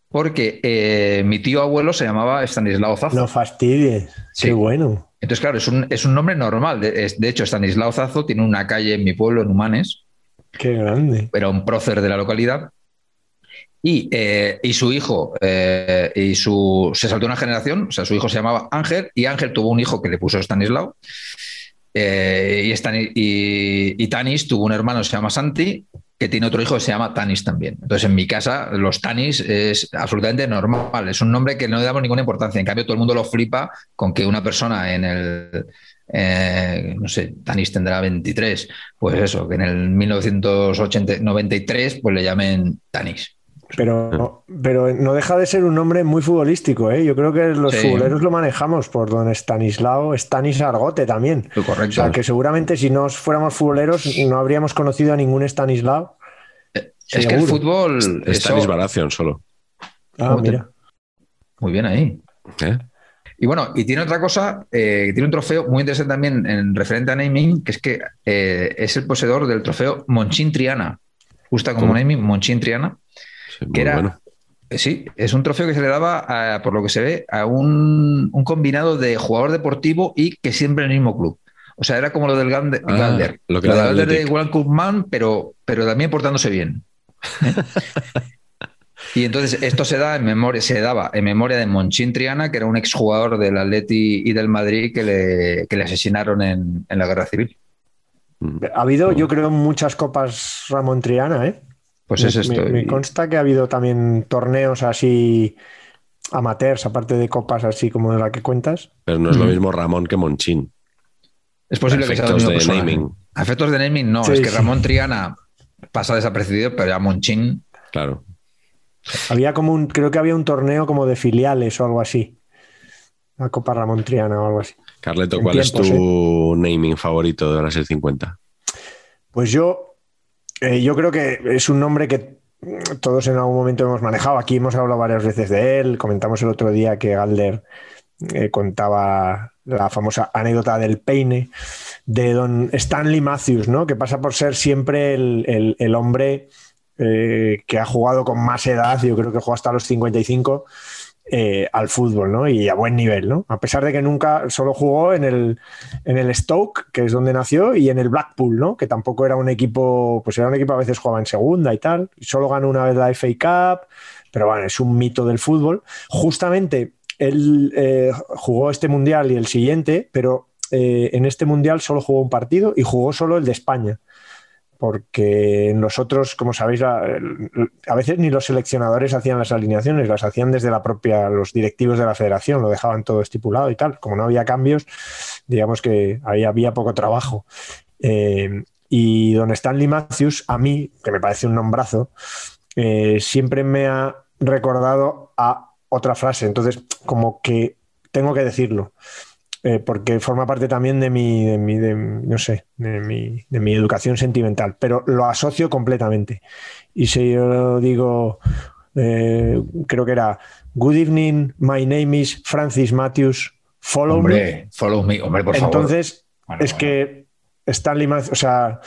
Porque eh, mi tío abuelo se llamaba Stanislao Zazo. No fastidies. Qué bueno. Entonces, claro, es un, es un nombre normal. De, de, hecho, Stanislao Zazo tiene una calle en mi pueblo, en Humanes. Qué grande. Era un prócer de la localidad. Y, eh, y su hijo, eh, y su, se saltó una generación, o sea, su hijo se llamaba Ángel, y Ángel tuvo un hijo que le puso Stanislao. Eh, y, y, Tanis tuvo un hermano que se llama Santi, que tiene otro hijo que se llama Tanis también. Entonces, en mi casa, los Tanis es absolutamente normal. Es un nombre que no le damos ninguna importancia. En cambio, todo el mundo lo flipa con que una persona en el. Eh, no sé, Tanis tendrá 23, pues eso, que en el 1993 pues le llamen Tanis. Pero, pero no deja de ser un nombre muy futbolístico, ¿eh? Yo creo que los futboleros lo manejamos por don Stanislao, Stanis Argote también. Correcto. O sea, que seguramente si no fuéramos futboleros no habríamos conocido a ningún Stanislao. Eh, es que el fútbol... Stanis Baración solo. Ah, mira. Muy bien ahí. ¿Eh? Y bueno, y tiene otra cosa, eh, tiene un trofeo muy interesante también en referente a naming, que es que es el poseedor del trofeo Monchín Triana. Justa como naming, Monchín Triana que era, Sí, es un trofeo que se le daba, por lo que se ve, a un, combinado de jugador deportivo y que siempre en el mismo club. O sea, era como lo del Gander. Ah, lo que era Gander de One Cup Man, pero, pero también portándose bien. y entonces esto se da en memoria, se daba en memoria de Monchín Triana, que era un exjugador del Atleti y del Madrid que le, que le asesinaron en, en la guerra civil. Ha habido, yo creo, muchas copas Ramón Triana, ¿eh? Pues es esto. Me, consta que ha habido también torneos así amateurs, aparte de copas así como de la que cuentas. Pero no es lo mismo Ramón que Monchín. Es posible que sea lo de naming. Efectos de naming, no. es que Ramón Triana pasa desapercibido, pero ya Monchín. Claro. Había como un, creo que había un torneo como de filiales o algo así. La Copa Ramón Triana o algo así. Carleto, ¿cuál es tu naming favorito de la 650? Pues yo eh, yo creo que es un nombre que todos en algún momento hemos manejado. Aquí hemos hablado varias veces de él. Comentamos el otro día que Galder eh, contaba la famosa anécdota del peine de don Stanley Matthews, ¿no? que pasa por ser siempre el, hombre eh, que ha jugado con más edad. Yo creo que jugó hasta los 55 eh, al fútbol, ¿no? Y a buen nivel, ¿no? A pesar de que nunca solo jugó en el, en el Stoke, que es donde nació, y en el Blackpool, ¿no? Que tampoco era un equipo, pues era un equipo a veces jugaba en segunda y tal. Y solo ganó una vez la FA Cup, pero bueno, es un mito del fútbol. Justamente él eh, jugó este mundial y el siguiente, pero en este mundial solo jugó un partido y jugó solo el de España porque en los otros, como sabéis, a veces ni los seleccionadores hacían las alineaciones, las hacían desde la propia, los directivos de la federación, lo dejaban todo estipulado y tal. Como no había cambios, digamos que ahí había poco trabajo. Eh, y don Stanley Matthews, a mí, que me parece un nombrazo, eh, siempre me ha recordado a otra frase. Entonces, como que tengo que decirlo. Eh, porque forma parte también de mi, de mi de, no sé, de mi, de mi educación sentimental, pero lo asocio completamente. Y si yo digo, eh, creo que era Good evening, my name is Francis Matthews, follow Hombre, me. follow me, hombre, por favor. Entonces, Bueno, es bueno. que Stanley Matthews, o sea,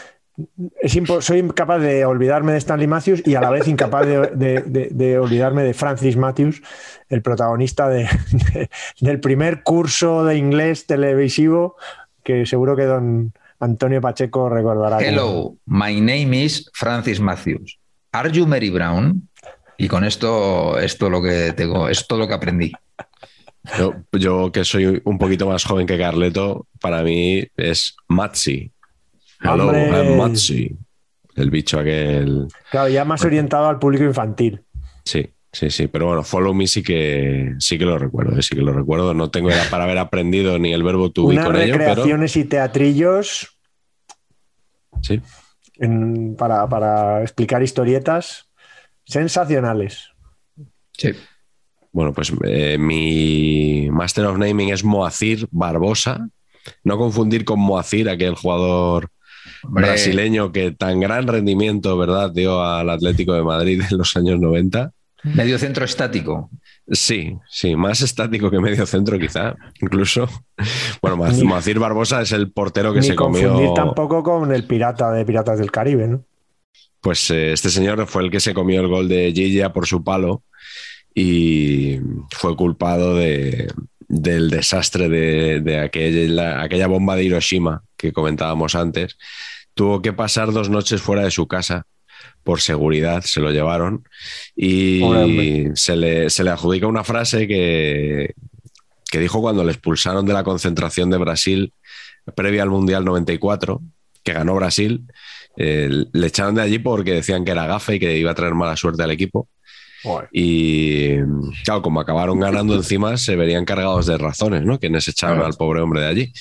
es soy incapaz de olvidarme de Stanley Matthews y a la vez incapaz de, de- de- de olvidarme de Francis Matthews, el protagonista de- de- del primer curso de inglés televisivo que seguro que don Antonio Pacheco recordará. Hello, my name is Francis Matthews. Are you Mary Brown? Y con esto, esto lo que tengo, es todo lo que aprendí. Yo, yo que soy un poquito más joven que Carleto, para mí es Matzi. Hello, ¡Hombre! I'm Matzi. El bicho aquel. Claro, ya más orientado al público infantil. Sí, sí, sí. Pero bueno, follow me sí que sí que lo recuerdo, eh, sí que lo recuerdo. No tengo edad para haber aprendido ni el verbo to be Unas con ello, pero recreaciones y teatrillos sí. en- para, para explicar historietas sensacionales. Sí. Bueno, pues eh, mi Master of Naming es Moacir Barbosa. No confundir con Moacir, aquel jugador Hombre, brasileño que tan gran rendimiento, ¿verdad?, dio al Atlético de Madrid en los años 90. medio centro estático. Sí, sí, más estático que medio centro quizá, incluso. Bueno, Moacir Barbosa es el portero que Ni se confundir comió... tampoco con el pirata de Piratas del Caribe, ¿no? Pues eh, este señor fue el que se comió el gol de Gilla por su palo y fue culpado de, del desastre de, de aquella, aquella bomba de Hiroshima que comentábamos antes. Tuvo que pasar dos noches fuera de su casa por seguridad, se lo llevaron y le, se le adjudica una frase que, que dijo cuando le expulsaron de la concentración de Brasil previa al Mundial 94, que ganó Brasil. Eh, le echaron de allí porque decían que era gafe y que iba a traer mala suerte al equipo. Y claro, como acabaron ganando encima, se verían cargados de razones, ¿no? Quienes echaron al pobre hombre de allí.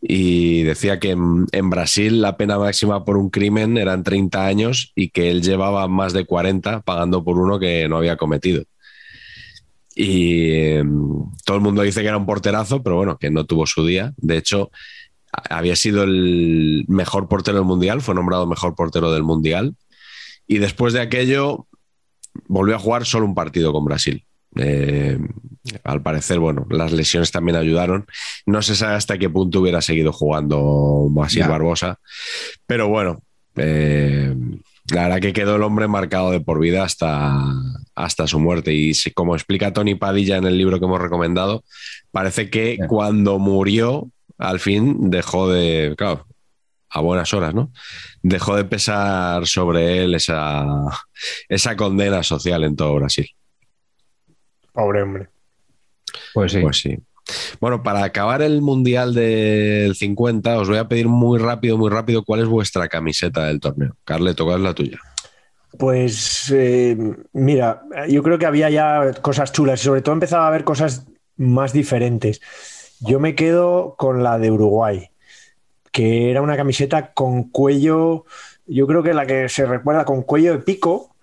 Y decía que en, en Brasil la pena máxima por un crimen eran 30 años y que él llevaba más de 40 pagando por uno que no había cometido. Y eh, todo el mundo dice que era un porterazo, pero bueno, que no tuvo su día. De hecho, había sido el mejor portero del mundial, fue nombrado mejor portero del mundial. Y después de aquello, volvió a jugar solo un partido con Brasil. Eh, al parecer, bueno, las lesiones también ayudaron. No se sabe hasta qué punto hubiera seguido jugando Basil Ya. Barbosa, pero bueno, eh, la verdad que quedó el hombre marcado de por vida hasta, hasta su muerte. Y si- como explica Tony Padilla en el libro que hemos recomendado, parece que cuando murió, al fin dejó de. Claro, a buenas horas, ¿no? Dejó de pesar sobre él esa, esa condena social en todo Brasil. Pobre hombre. Pues sí. Pues sí. Bueno, para acabar el Mundial del 50, os voy a pedir muy rápido, muy rápido, cuál es vuestra camiseta del torneo. Carleto, ¿cuál es la tuya? Pues eh, mira, yo creo que había ya cosas chulas y sobre todo empezaba a haber cosas más diferentes. Yo me quedo con la de Uruguay, que era una camiseta con cuello, yo creo que la que se recuerda con cuello de pico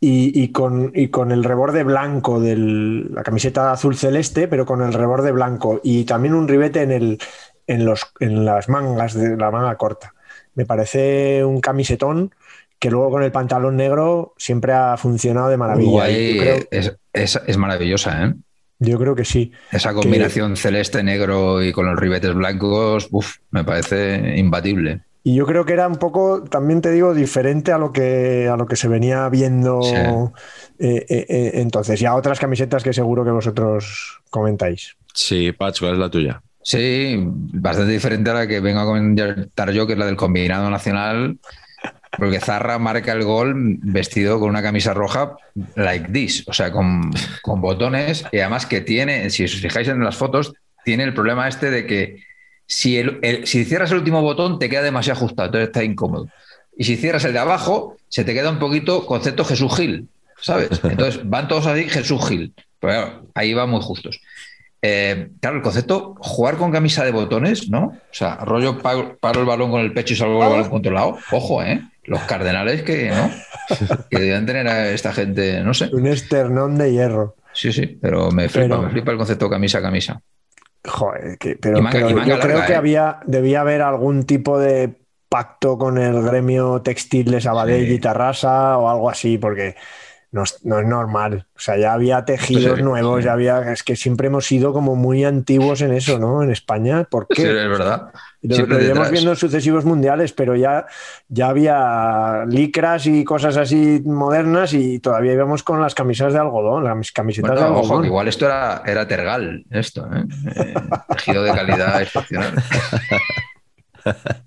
y, y con, y con el reborde blanco de la camiseta azul celeste, pero con el reborde blanco y también un ribete en, el, en, los, en las mangas de la manga corta. Me parece un camisetón que luego con el pantalón negro siempre ha funcionado de maravilla. Uruguay creo, es, es- es maravillosa, ¿eh? Yo creo que sí. Esa combinación celeste, negro y con los ribetes blancos, uf, me parece imbatible. Y yo creo que era un poco, también te digo, diferente a lo que, a lo que se venía viendo Sí. eh, eh, eh, entonces. Y a otras camisetas que seguro que vosotros comentáis. Sí, Pach, ¿cuál es la tuya? Sí, bastante diferente a la que vengo a comentar yo, que es la del combinado nacional, porque Zarra marca el gol vestido con una camisa roja like this, o sea, con, con botones, y además que tiene, si os fijáis en las fotos, tiene el problema este de que si, el, el- si cierras el último botón te queda demasiado ajustado, entonces está incómodo. Y si cierras el de abajo, se te queda un poquito concepto Jesús Gil, ¿sabes? Entonces van todos así Jesús Gil, pero claro, ahí van muy justos. Eh, claro, el concepto, jugar con camisa de botones, ¿no? O sea, rollo paro, paro el balón con el pecho y salgo el balón controlado. Ojo, ¿eh? Los cardenales que, ¿no? Que debían tener a esta gente, no sé. Un esternón de hierro. Sí, sí, pero me flipa, Pero- me flipa el concepto camisa a camisa. Joder, pero, yo creo que ¿eh? había, debía haber algún tipo de pacto con el gremio textil de Sabadell y Tarrasa o algo así, porque no es, normal. O sea, ya había tejidos nuevos, ya había. Es que siempre hemos sido como muy antiguos en eso, ¿no? En España. ¿Por qué? Sí, es verdad. Lo, iremos viendo en sucesivos mundiales, pero ya, ya había licras y cosas así modernas y todavía íbamos con las camisas de algodón, las camisetas de algodón. Ojo, igual esto era, era tergal, esto, ¿eh? eh tejido de calidad excepcional.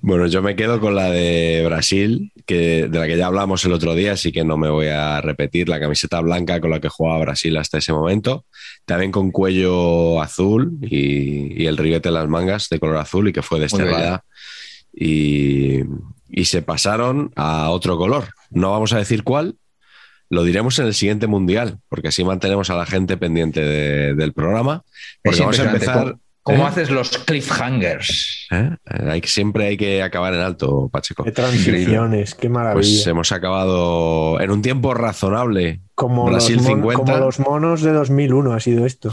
Bueno, yo me quedo con la de Brasil, que, de la que ya hablamos el otro día, así que no me voy a repetir. La camiseta blanca con la que jugaba Brasil hasta ese momento. También con cuello azul y, el ribete en las mangas de color azul y que fue desterrada. Y, se pasaron a otro color. No vamos a decir cuál, lo diremos en el siguiente mundial, porque así mantenemos a la gente pendiente del programa. Porque vamos a empezar. ¿Cómo ¿Eh? haces los cliffhangers? ¿Eh? Hay, siempre hay que acabar en alto, Pacheco. Qué transiciones, qué maravilla. Pues hemos acabado en un tiempo razonable. Como, Brasil los 50. como los monos de 2001 ha sido esto.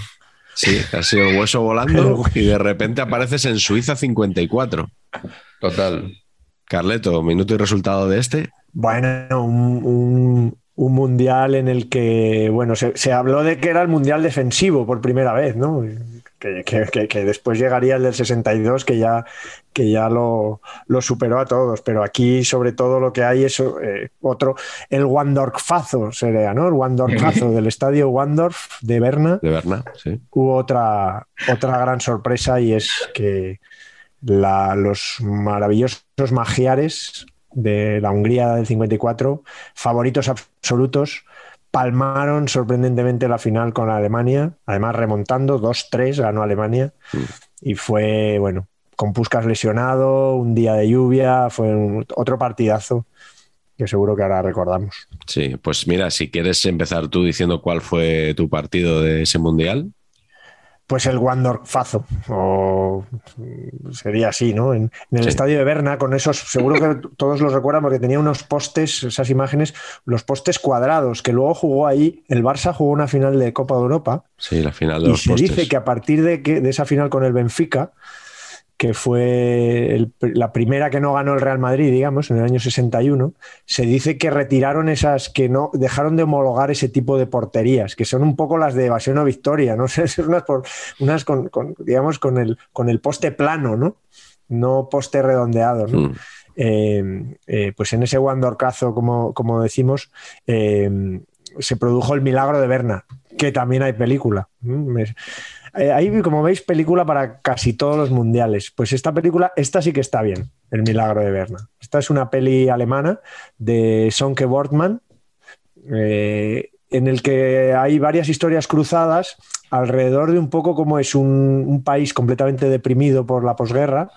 Sí, ha sido el hueso volando y de repente apareces en Suiza 54. Total. Carleto, minuto y resultado de este. Bueno, un, mundial en el que, bueno, se, se, habló de que era el mundial defensivo por primera vez, ¿no? Que, después llegaría el del 62, que ya, que ya lo, superó a todos. Pero aquí, sobre todo, lo que hay es eh, otro, el Wandorfazo sería, ¿no? El Wandorfazo del estadio Wandorf de Berna. De Berna, sí. Hubo otra, otra gran sorpresa y es que los maravillosos magiares de la Hungría del 54, favoritos absolutos, palmaron sorprendentemente la final con Alemania, además remontando 2-3, ganó Alemania y fue, bueno, con Puskas lesionado, un día de lluvia, fue otro partidazo que seguro que ahora recordamos. Sí, pues mira, si quieres empezar tú diciendo cuál fue tu partido de ese mundial. Pues el Wandorfazo, o sería así, ¿no? En, el estadio de Berna, con esos, seguro que todos los recuerdan porque tenía unos postes, esas imágenes, los postes cuadrados, que luego jugó ahí, el Barça jugó una final de Copa de Europa. Sí, la final de y se dice que a partir de, que, de esa final con el Benfica, que fue la primera que no ganó el Real Madrid, digamos, en el año 61, se dice que retiraron esas, que no dejaron de homologar ese tipo de porterías, que son un poco las de evasión o victoria, no sé, unas, por, unas con, digamos, con el, con el poste plano, ¿no? No poste redondeado, ¿no? Mm. Eh, eh, pues en ese Wandorcazo, como, como decimos, eh, se produjo el milagro de Berna, que también hay película. Eh, hay, como veis, película para casi todos los mundiales. Pues esta película, esta sí que está bien, El Milagro de Berna. Esta es una peli alemana de Sonke Wortmann, eh, en el que hay varias historias cruzadas alrededor de un poco como es un, país completamente deprimido por la posguerra,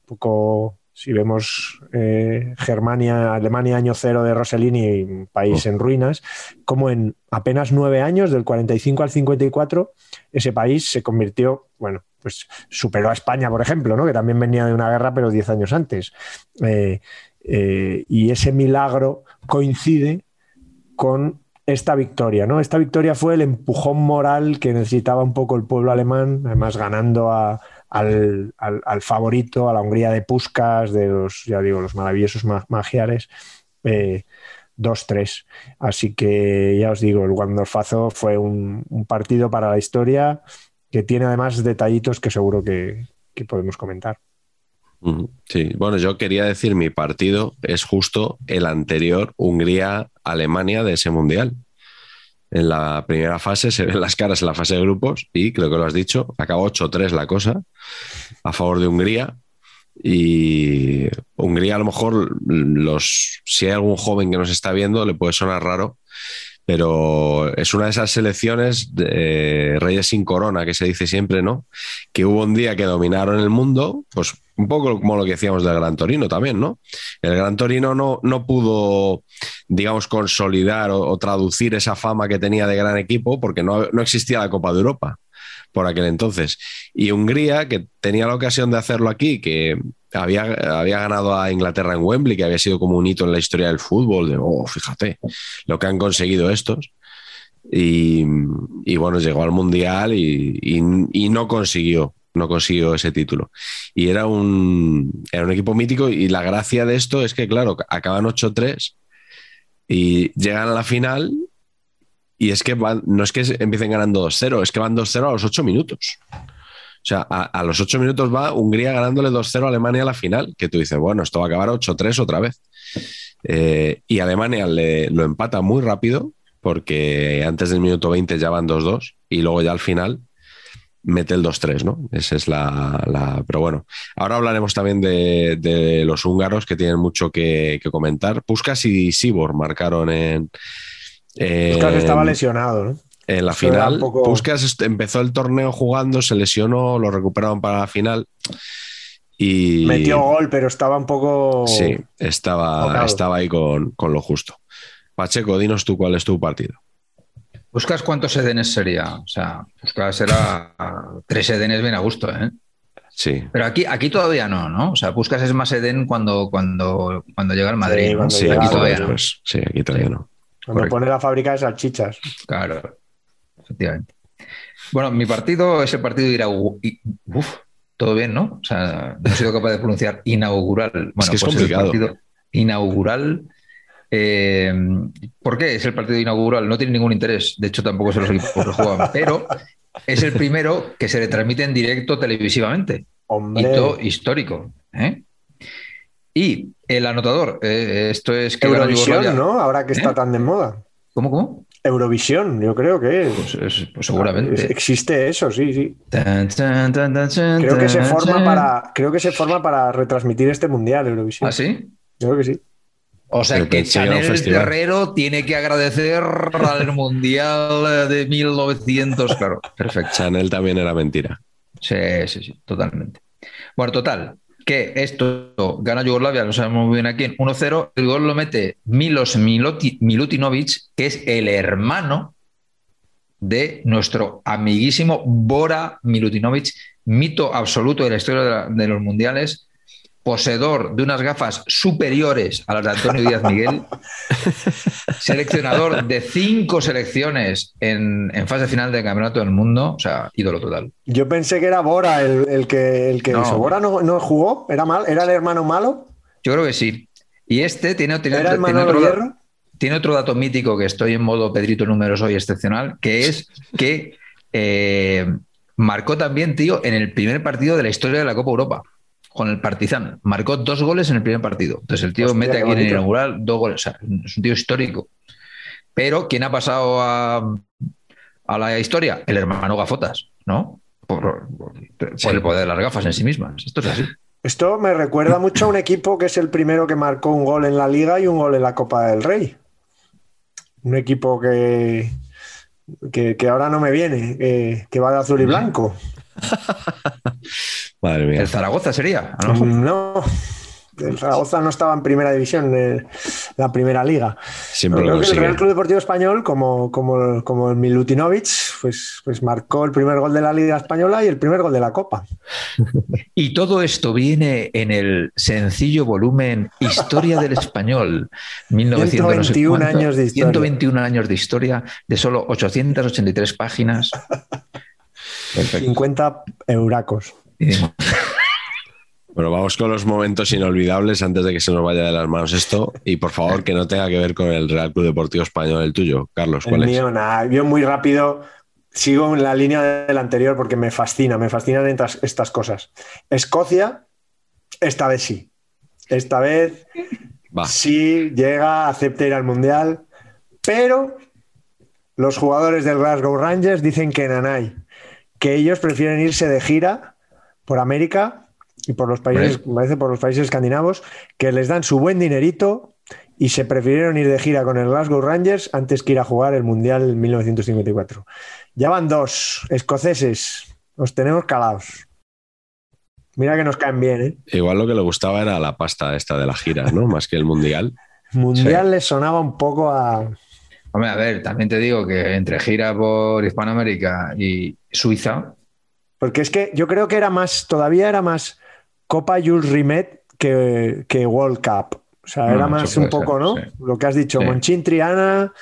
un poco si vemos eh, Germania, Alemania, año cero de Rossellini, un país oh. en ruinas, como en apenas nueve años, del 45 al 54, ese país se convirtió, bueno, pues superó a España, por ejemplo, ¿no? que también venía de una guerra, pero diez años antes. Eh, eh, y ese milagro coincide con esta victoria, ¿no? Esta victoria fue el empujón moral que necesitaba un poco el pueblo alemán, además ganando a, al, favorito, a la Hungría de Puskas, de los, ya digo, los maravillosos magiares. 2-3. Eh, Así que ya os digo, el Wandorfazo fue un, partido para la historia que tiene además detallitos que seguro que, podemos comentar. Sí, bueno, yo quería decir, mi partido es justo el anterior Hungría-Alemania de ese mundial. En la primera fase se ven las caras en la fase de grupos y creo que lo has dicho, acabó 8-3 la cosa a favor de Hungría. Y Hungría a lo mejor los si hay algún joven que nos está viendo le puede sonar raro, pero es una de esas selecciones de reyes sin corona que se dice siempre, ¿no? Que hubo un día que dominaron el mundo, pues un poco como lo que decíamos del Gran Torino también, ¿no? El Gran Torino no, no pudo, digamos, consolidar o, traducir esa fama que tenía de gran equipo porque no, no existía la Copa de Europa por aquel entonces. Y Hungría, que tenía la ocasión de hacerlo aquí, que había, había ganado a Inglaterra en Wembley, que había sido como un hito en la historia del fútbol, de, oh, fíjate, lo que han conseguido estos. Y, bueno, llegó al Mundial y, y- y no consiguió, no consiguió ese título. Y era un, era un equipo mítico y la gracia de esto es que, claro, acaban 8-3 y llegan a la final y es que van, no es que empiecen ganando 2-0, es que van 2-0 a los 8 minutos. O sea, a, a los 8 minutos va Hungría ganándole 2-0 a Alemania a la final, que tú dices, bueno, esto va a acabar 8-3 otra vez. Eh, y Alemania le- lo empata muy rápido, porque antes del minuto 20 ya van 2-2, y luego ya al final mete el 2-3, ¿no? Esa es la, la- Pero bueno, ahora hablaremos también de, de los húngaros, que tienen mucho que, que comentar. Puskas y Sibor marcaron en... Puskas en- estaba lesionado, ¿no? en la Eso final, poco- Puskas empezó el torneo jugando, se lesionó, lo recuperaron para la final y Metió gol, pero estaba un poco. sí, estaba, estaba ahí con, con lo justo. Pacheco, dinos tú cuál es tu partido. ¿Buscas cuántos edenes sería? O sea, Buscas era tres edenes bien a gusto, ¿eh? Sí, Pero aquí, aquí todavía no, ¿no? O sea, Buscas es más Eden cuando, cuando, cuando llega al Madrid. Sí, aquí todavía no. Sí, aquí todavía no. Cuando correcto. pone la fábrica de salchichas. Claro, efectivamente. Bueno, mi partido es el partido inaugural. Uf, todo bien, ¿no? O sea, no he sido capaz de pronunciar inaugural. Bueno, que es pues complicado. el partido inaugural. Eh, ¿Por qué es el partido inaugural? No tiene ningún interés. De hecho, tampoco son los equipos que juegan. Pero es el primero que se le transmite en directo televisivamente. Hombre. Hito histórico. ¿eh? Y el anotador, eh, esto es que Eurovisión. ¿no? Ahora que está ¿Eh? tan de moda. ¿Cómo, cómo? Eurovisión, yo creo que es. Pues, es- pues seguramente. Existe eso, sí, sí. Tan, tan, tan, tan, tan, Creo que se forma para, creo que se forma para retransmitir este mundial, Eurovisión. ¿Ah, sí? Creo que sí. O sea que Chanel. Terrero tiene que agradecer al Mundial de 1900. Claro, perfecto. Chanel también era mentira. Sí, sí, sí, totalmente. Bueno, total, que esto gana Yugoslavia, lo sabemos muy bien aquí, en 1-0. El gol lo mete Milos Miloti- Milutinovic, que es el hermano de nuestro amiguísimo Bora Milutinovic, mito absoluto de la historia de, la- de los mundiales, poseedor de unas gafas superiores a las de Antonio Díaz Miguel, seleccionador de cinco selecciones en, en fase final del Campeonato del Mundo, o sea, ídolo total. Yo pensé que era Bora el, el que, el que No. hizo. ¿Bora no, no jugó? ¿Era mal? ¿Era el hermano malo? Yo creo que sí. Y este tiene, tiene- ¿Era el tiene otro, Hierro? tiene otro dato mítico que estoy en modo Pedrito números hoy excepcional, que es que eh, marcó también, tío, en el primer partido de la historia de la Copa Europa, con el Partizan. Marcó dos goles en el primer partido. Entonces el tío Hostia, mete aquí en el inaugural dos goles. O sea, es un tío histórico. Pero ¿quién ha pasado a, a la historia? El hermano Gafotas, ¿no? Por, el poder de las gafas en sí mismas. Esto es así. Esto me recuerda mucho a un equipo que es el primero que marcó un gol en la Liga y un gol en la Copa del Rey. Un equipo que, que, que ahora no me viene, que, que va de azul y blanco. Madre mía. El Zaragoza sería, lo mejor. No, el Zaragoza no estaba en primera división, en la primera liga. Siempre Creo lo que el Real. Club Deportivo Español, como, como, como el Milutinovic, pues, pues marcó el primer gol de la Liga Española y el primer gol de la Copa. Y todo esto viene en el sencillo volumen Historia del Español, 1900, no sé 121 cuánto, años de historia. 121 años de historia, de solo 883 páginas. Perfecto. 50 euracos. Bueno, vamos con los momentos inolvidables antes de que se nos vaya de las manos esto. Y por favor, que no tenga que ver con el Real Club Deportivo Español, el tuyo. Carlos, El ¿cuál es? mío, nada, yo muy rápido sigo en la línea del anterior porque me fascina, me fascinan estas, estas cosas. Escocia, esta vez sí. Esta vez Va. sí llega, acepta ir al Mundial, pero los jugadores del Glasgow Rangers dicen que Nanay, que ellos prefieren irse de gira por América y por los países, me parece por los países escandinavos, que les dan su buen dinerito y se prefirieron ir de gira con el Glasgow Rangers antes que ir a jugar el Mundial en 1954. Ya van dos escoceses, los tenemos calados. Mira que nos caen bien, ¿eh? Igual lo que le gustaba era la pasta esta de la gira, ¿no? Más que el mundial. Mundial les sonaba un poco a... Hombre, a ver, también te digo que entre gira por Hispanoamérica y Suiza, Porque es que yo creo que era más, todavía era más Copa Jules Rimet que, que World Cup. O sea, era Ah, más un poco, ser, ¿no? sí. Lo que has dicho, Sí. Monchín Triana.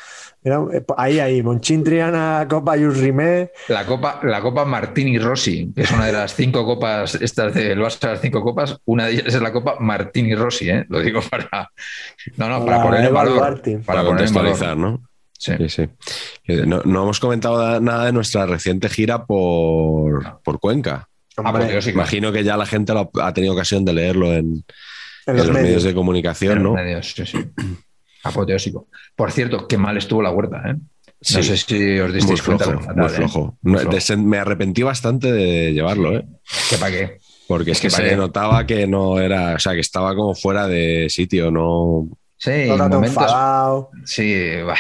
era- eh, ahí, ahí, Monchín Triana, Copa Yus Rimé. La copa, la copa Martini Rossi, que es una de las cinco copas, estas del Barça, las cinco copas, una de ellas es la copa Martini Rossi, ¿eh? Lo digo para. No, no, para Para poner en valor. Para valor. contextualizar, ¿no? Sí. Sí, sí. Eh, No, no hemos comentado da- nada de nuestra reciente gira por, por Cuenca. Hombre, Apoteósico. Imagino que ya la gente lo ha tenido ocasión de leerlo en, en en los los medios medios. de comunicación, En los ¿no? medios, sí, sí. Apoteósico. Por cierto, qué mal estuvo la huerta, ¿eh? No Sí. sé si os disteis flojo, fatal, muy ¿eh? flojo. Muy No, flojo. me arrepentí bastante de llevarlo, ¿eh? ¿Qué para qué? Porque es Es que que se notaba que no era, o sea, que estaba como fuera de sitio, no. Sí, momentos. enfadado, Sí, bah,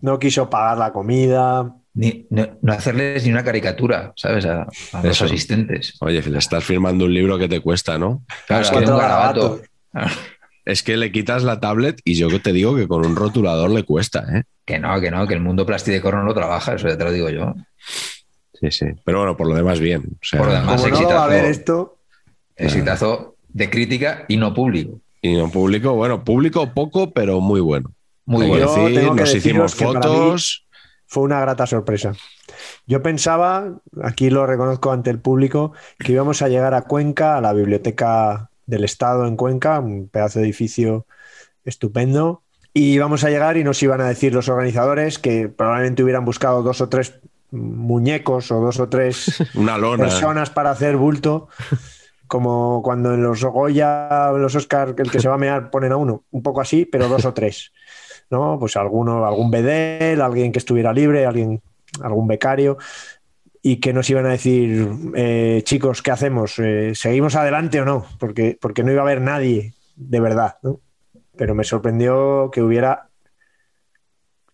no quiso pagar la comida. ni- no, no hacerles ni una caricatura, ¿sabes? A, a los Eso. asistentes. Oye, le estás firmando un libro que te cuesta, ¿no? Claro, Los había un garabato. Es que le quitas la tablet y yo te digo que con un rotulador le cuesta, ¿eh? Que no, que no, que el mundo plastidecor no lo trabaja, eso ya te lo digo yo. Sí, sí. Pero bueno, por lo demás, bien. O sea, Por lo demás, Como no lo va a exitazo. ver esto, Exitazo de crítica y no público. Y no público, bueno, público poco, pero muy bueno. Muy bueno. Decir, nos hicimos fotos. fue una grata sorpresa. Yo pensaba, aquí lo reconozco ante el público, que íbamos a llegar a Cuenca, a la Biblioteca del Estado en Cuenca, un pedazo de edificio estupendo, y íbamos a llegar y nos iban a decir los organizadores que probablemente hubieran buscado dos o tres muñecos o dos o tres Una lona. personas para hacer bulto, como cuando en los Goya, en los Oscar, el que se va a mear ponen a uno, un poco así, pero dos o tres. ¿No? Pues alguno, algún bedel, alguien que estuviera libre, alguien, algún becario, y que nos iban a decir, eh, chicos, ¿qué hacemos? Eh, ¿Seguimos adelante o no? Porque, porque no iba a haber nadie de verdad, ¿no? Pero me sorprendió que hubiera.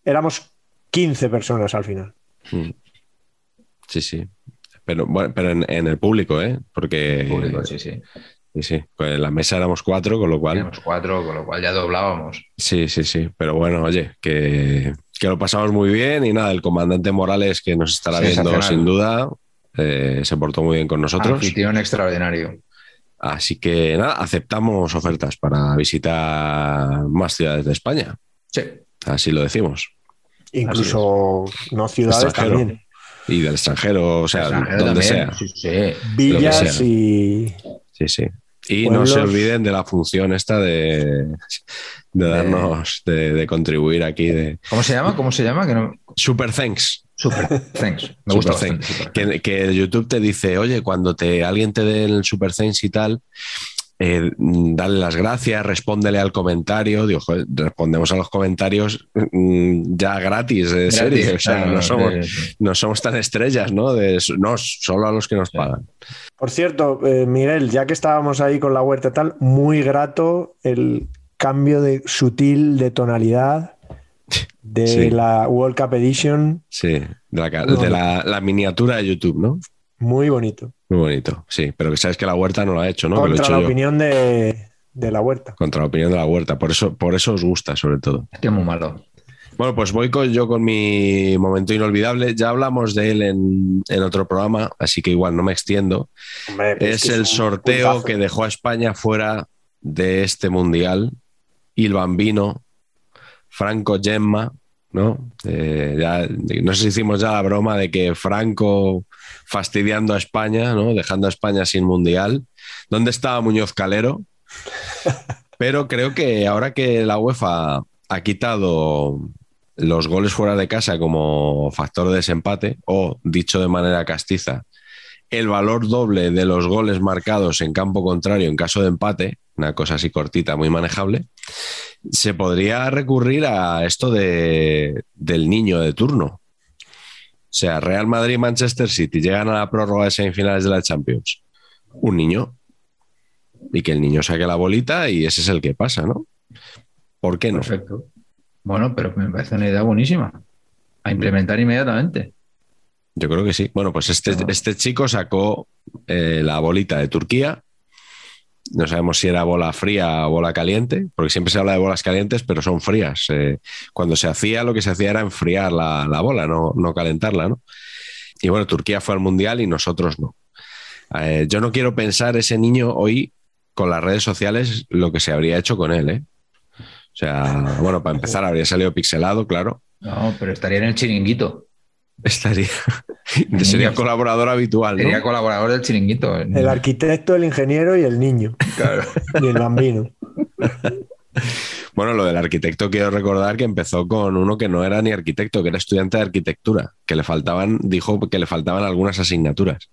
Éramos 15 personas al final. Mm. Sí, sí. Pero, bueno, pero en, en el público, ¿eh? Porque Público, sí, sí. Sí, sí. Pues en la mesa éramos cuatro, con lo cual. Teníamos cuatro, con lo cual ya doblábamos. Sí, sí, sí. Pero bueno, oye, que, que lo pasamos muy bien y nada, el comandante Morales, que nos estará viendo sin duda, eh, se portó muy bien con nosotros. Anfitrión extraordinario. Así que nada, aceptamos ofertas para visitar más ciudades de España. Sí. Así lo decimos. Incluso no ciudades Extranjero. también. Y del extranjero, o sea, Extranjero donde también, sea. Sí, sí. Villas sea. y. Sí, sí. Y no se olviden de la función esta de, de darnos, de, de contribuir aquí, de ¿Cómo se llama? ¿Cómo se llama? Que no... Super Thanks. Super thanks. Me gusta Super bastante. Super Que, que YouTube te dice, oye, cuando te, alguien te dé el Super Thanks y tal, eh, dale las gracias, respóndele al comentario. Digo, joder, respondemos a los comentarios mm, ya gratis, de Gratis, serie. O sea, claro, no somos, sí, sí. no somos tan estrellas, ¿no? De, no, solo a los que nos Sí. pagan. Por cierto, eh, Miguel, ya que estábamos ahí con la huerta y tal, muy grato el cambio de sutil de tonalidad de Sí. la World Cup Edition. Sí, de la, ca- Muy de la, la miniatura de YouTube, ¿no? Muy bonito. Muy bonito, sí. Pero que sabes que la huerta no lo ha hecho, ¿no? Que lo he Contra hecho la yo. opinión de, de la huerta. Contra la opinión de la huerta. Por eso, por eso os gusta, sobre todo. Es que es muy malo. Bueno, pues voy con, yo con mi momento inolvidable. Ya hablamos de él en, en otro programa, así que igual no me extiendo. Hombre, pues Es el sorteo puntazo. que dejó a España fuera de este mundial. Il Bambino, Franco Gemma, ¿no? Eh, ya, no sé si hicimos ya la broma de que Franco fastidiando a España, ¿no? Dejando a España sin mundial. ¿Dónde estaba Muñoz Calero? Pero creo que ahora que la UEFA ha quitado los goles fuera de casa como factor de desempate, o dicho de manera castiza, el valor doble de los goles marcados en campo contrario en caso de empate, una cosa así cortita, muy manejable, se podría recurrir a esto de, del niño de turno. O sea, Real Madrid y Manchester City llegan a la prórroga de semifinales de la Champions. Un niño. Y que el niño saque la bolita y ese es el que pasa, ¿no? ¿Por qué no? Perfecto. Bueno, pero me parece una idea buenísima. A implementar inmediatamente. Yo creo que sí. Bueno, pues este, este chico sacó eh, la bolita de Turquía. No sabemos si era bola fría o bola caliente, porque siempre se habla de bolas calientes, pero son frías. Eh, cuando se hacía, lo que se hacía era enfriar la, la bola, no, no calentarla, ¿no? Y bueno, Turquía fue al Mundial y nosotros no. Eh, yo no quiero pensar ese niño hoy con las redes sociales lo que se habría hecho con él, ¿eh? O sea, bueno, para empezar habría salido pixelado, claro. No, pero estaría en el chiringuito. Estaría. Sería colaborador habitual. ¿no? Sería colaborador del chiringuito. El arquitecto, el ingeniero y el niño. Claro. Y el bambino. Bueno, lo del arquitecto quiero recordar que empezó con uno que no era ni arquitecto, que era estudiante de arquitectura, que le faltaban, dijo que le faltaban algunas asignaturas.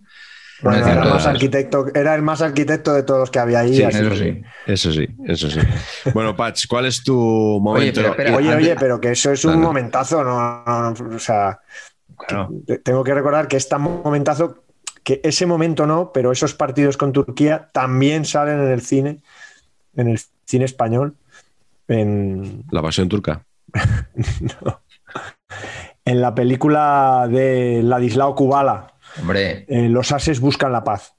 Bueno, era, el más arquitecto, era el más arquitecto de todos los que había ahí. Sí, eso sí. Eso sí, eso sí. Bueno, Patch, ¿cuál es tu momento? pero espera, Oye, Antes- oye, pero que eso es un momentazo, no, no, no, o sea, Claro. tengo que recordar que este momentazo, que ese momento no, pero esos partidos con Turquía también salen en el cine, en el cine español, en, La pasión turca. en la película de Ladislao Kubala, Hombre, eh, Los Ases buscan la paz.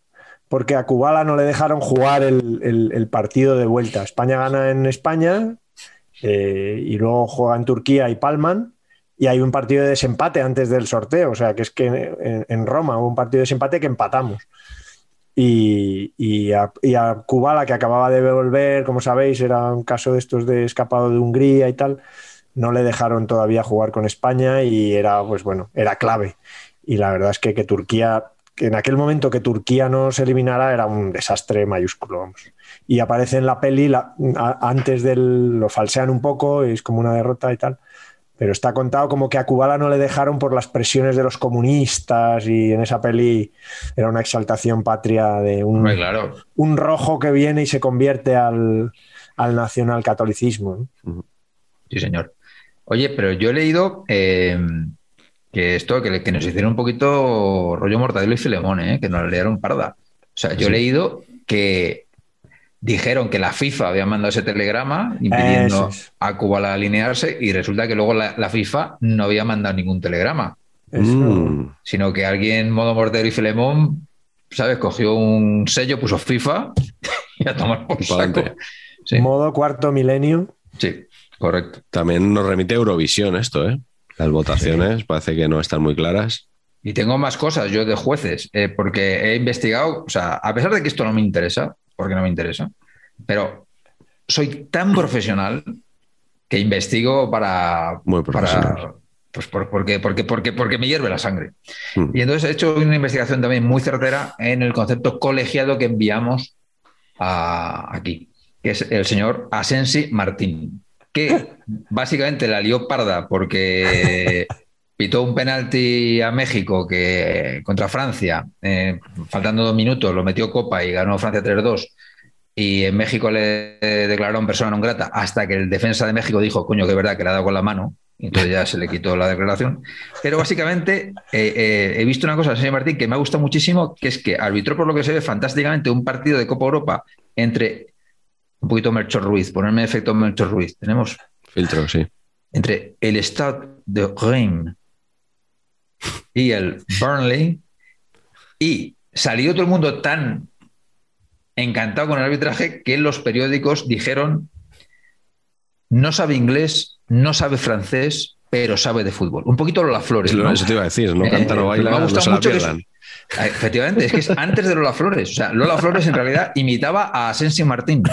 Porque a Kubala no le dejaron jugar el, el- el partido de vuelta. España gana en España eh, y luego juega en Turquía y palman. Y hay un partido de desempate antes del sorteo. O sea, que es que en, Roma hubo un partido de desempate que empatamos. Y, y a, y a que acababa de volver, como sabéis, era un caso de estos de escapado de Hungría y tal, no le dejaron todavía jugar con España y era, pues bueno, era clave. Y la verdad es que, que Turquía, en aquel momento que Turquía no se eliminara era un desastre mayúsculo, vamos. Y aparece en la peli, antes del, lo falsean un poco, es como una derrota y tal, pero está contado como que a Kubala no le dejaron por las presiones de los comunistas y en esa peli era una exaltación patria de un, hombre, claro. un rojo que viene y se convierte al, al nacionalcatolicismo. ¿no? Sí, señor. Oye, pero yo he leído eh, que esto, que, que nos hicieron un poquito rollo Mortadelo y Filemón, ¿eh? que nos leyeron parda. O sea, yo he leído que dijeron que la FIFA había mandado ese telegrama impidiendo es. a Cuba alinearse y resulta que luego la, la FIFA no había mandado ningún telegrama, Eso- Mm, sino que alguien, modo Mortadelo y Filemón, ¿sabes? Cogió un sello, puso FIFA y a tomar por saco. Sí, Modo cuarto milenio. sí, correcto. También nos remite a Eurovisión esto, ¿eh? Las votaciones parece que no están muy claras. Y tengo más cosas yo de jueces, eh, porque he investigado, o sea, a pesar de que esto no me interesa, porque no me interesa, pero soy tan profesional que investigo para... Muy para profesional. pues por- porque, porque, porque, porque me hierve la sangre. Mm. Y entonces he hecho una investigación también muy certera en el concepto colegiado que enviamos a- aquí, que es el señor Asensi Martín, que básicamente la lió parda porque pitó un penalti a México que contra Francia, eh, faltando dos minutos, lo metió Copa y ganó Francia 3-2. Y en México le declararon persona non grata hasta que el defensa de México dijo, coño, que verdad que le ha dado con la mano. Y entonces ya se le quitó la declaración. Pero básicamente eh, eh, he visto una cosa, señor Martín, que me ha gustado muchísimo, que es que arbitró por lo que se ve fantásticamente un partido de Copa Europa entre un poquito Melchor Ruiz, ponerme efecto Melchor Ruiz. Tenemos Filtro, sí. entre el Stade de Reims y el Burnley y salió todo el mundo tan encantado con el arbitraje que los periódicos dijeron no sabe inglés, no sabe francés, pero sabe de fútbol. Un poquito Lola Flores. Eso te iba a decir, no Eh, canta, no me baila, ha no gustado se la mucho que es- pierdan. Ah, Efectivamente, es que es antes de Lola Flores. O sea, Lola Flores en realidad imitaba a Asensi Martín.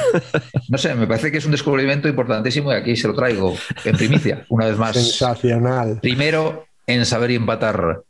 No sé, me parece que es un descubrimiento importantísimo y aquí se lo traigo en primicia, una vez más. Sensacional. Primero en saber y empatar.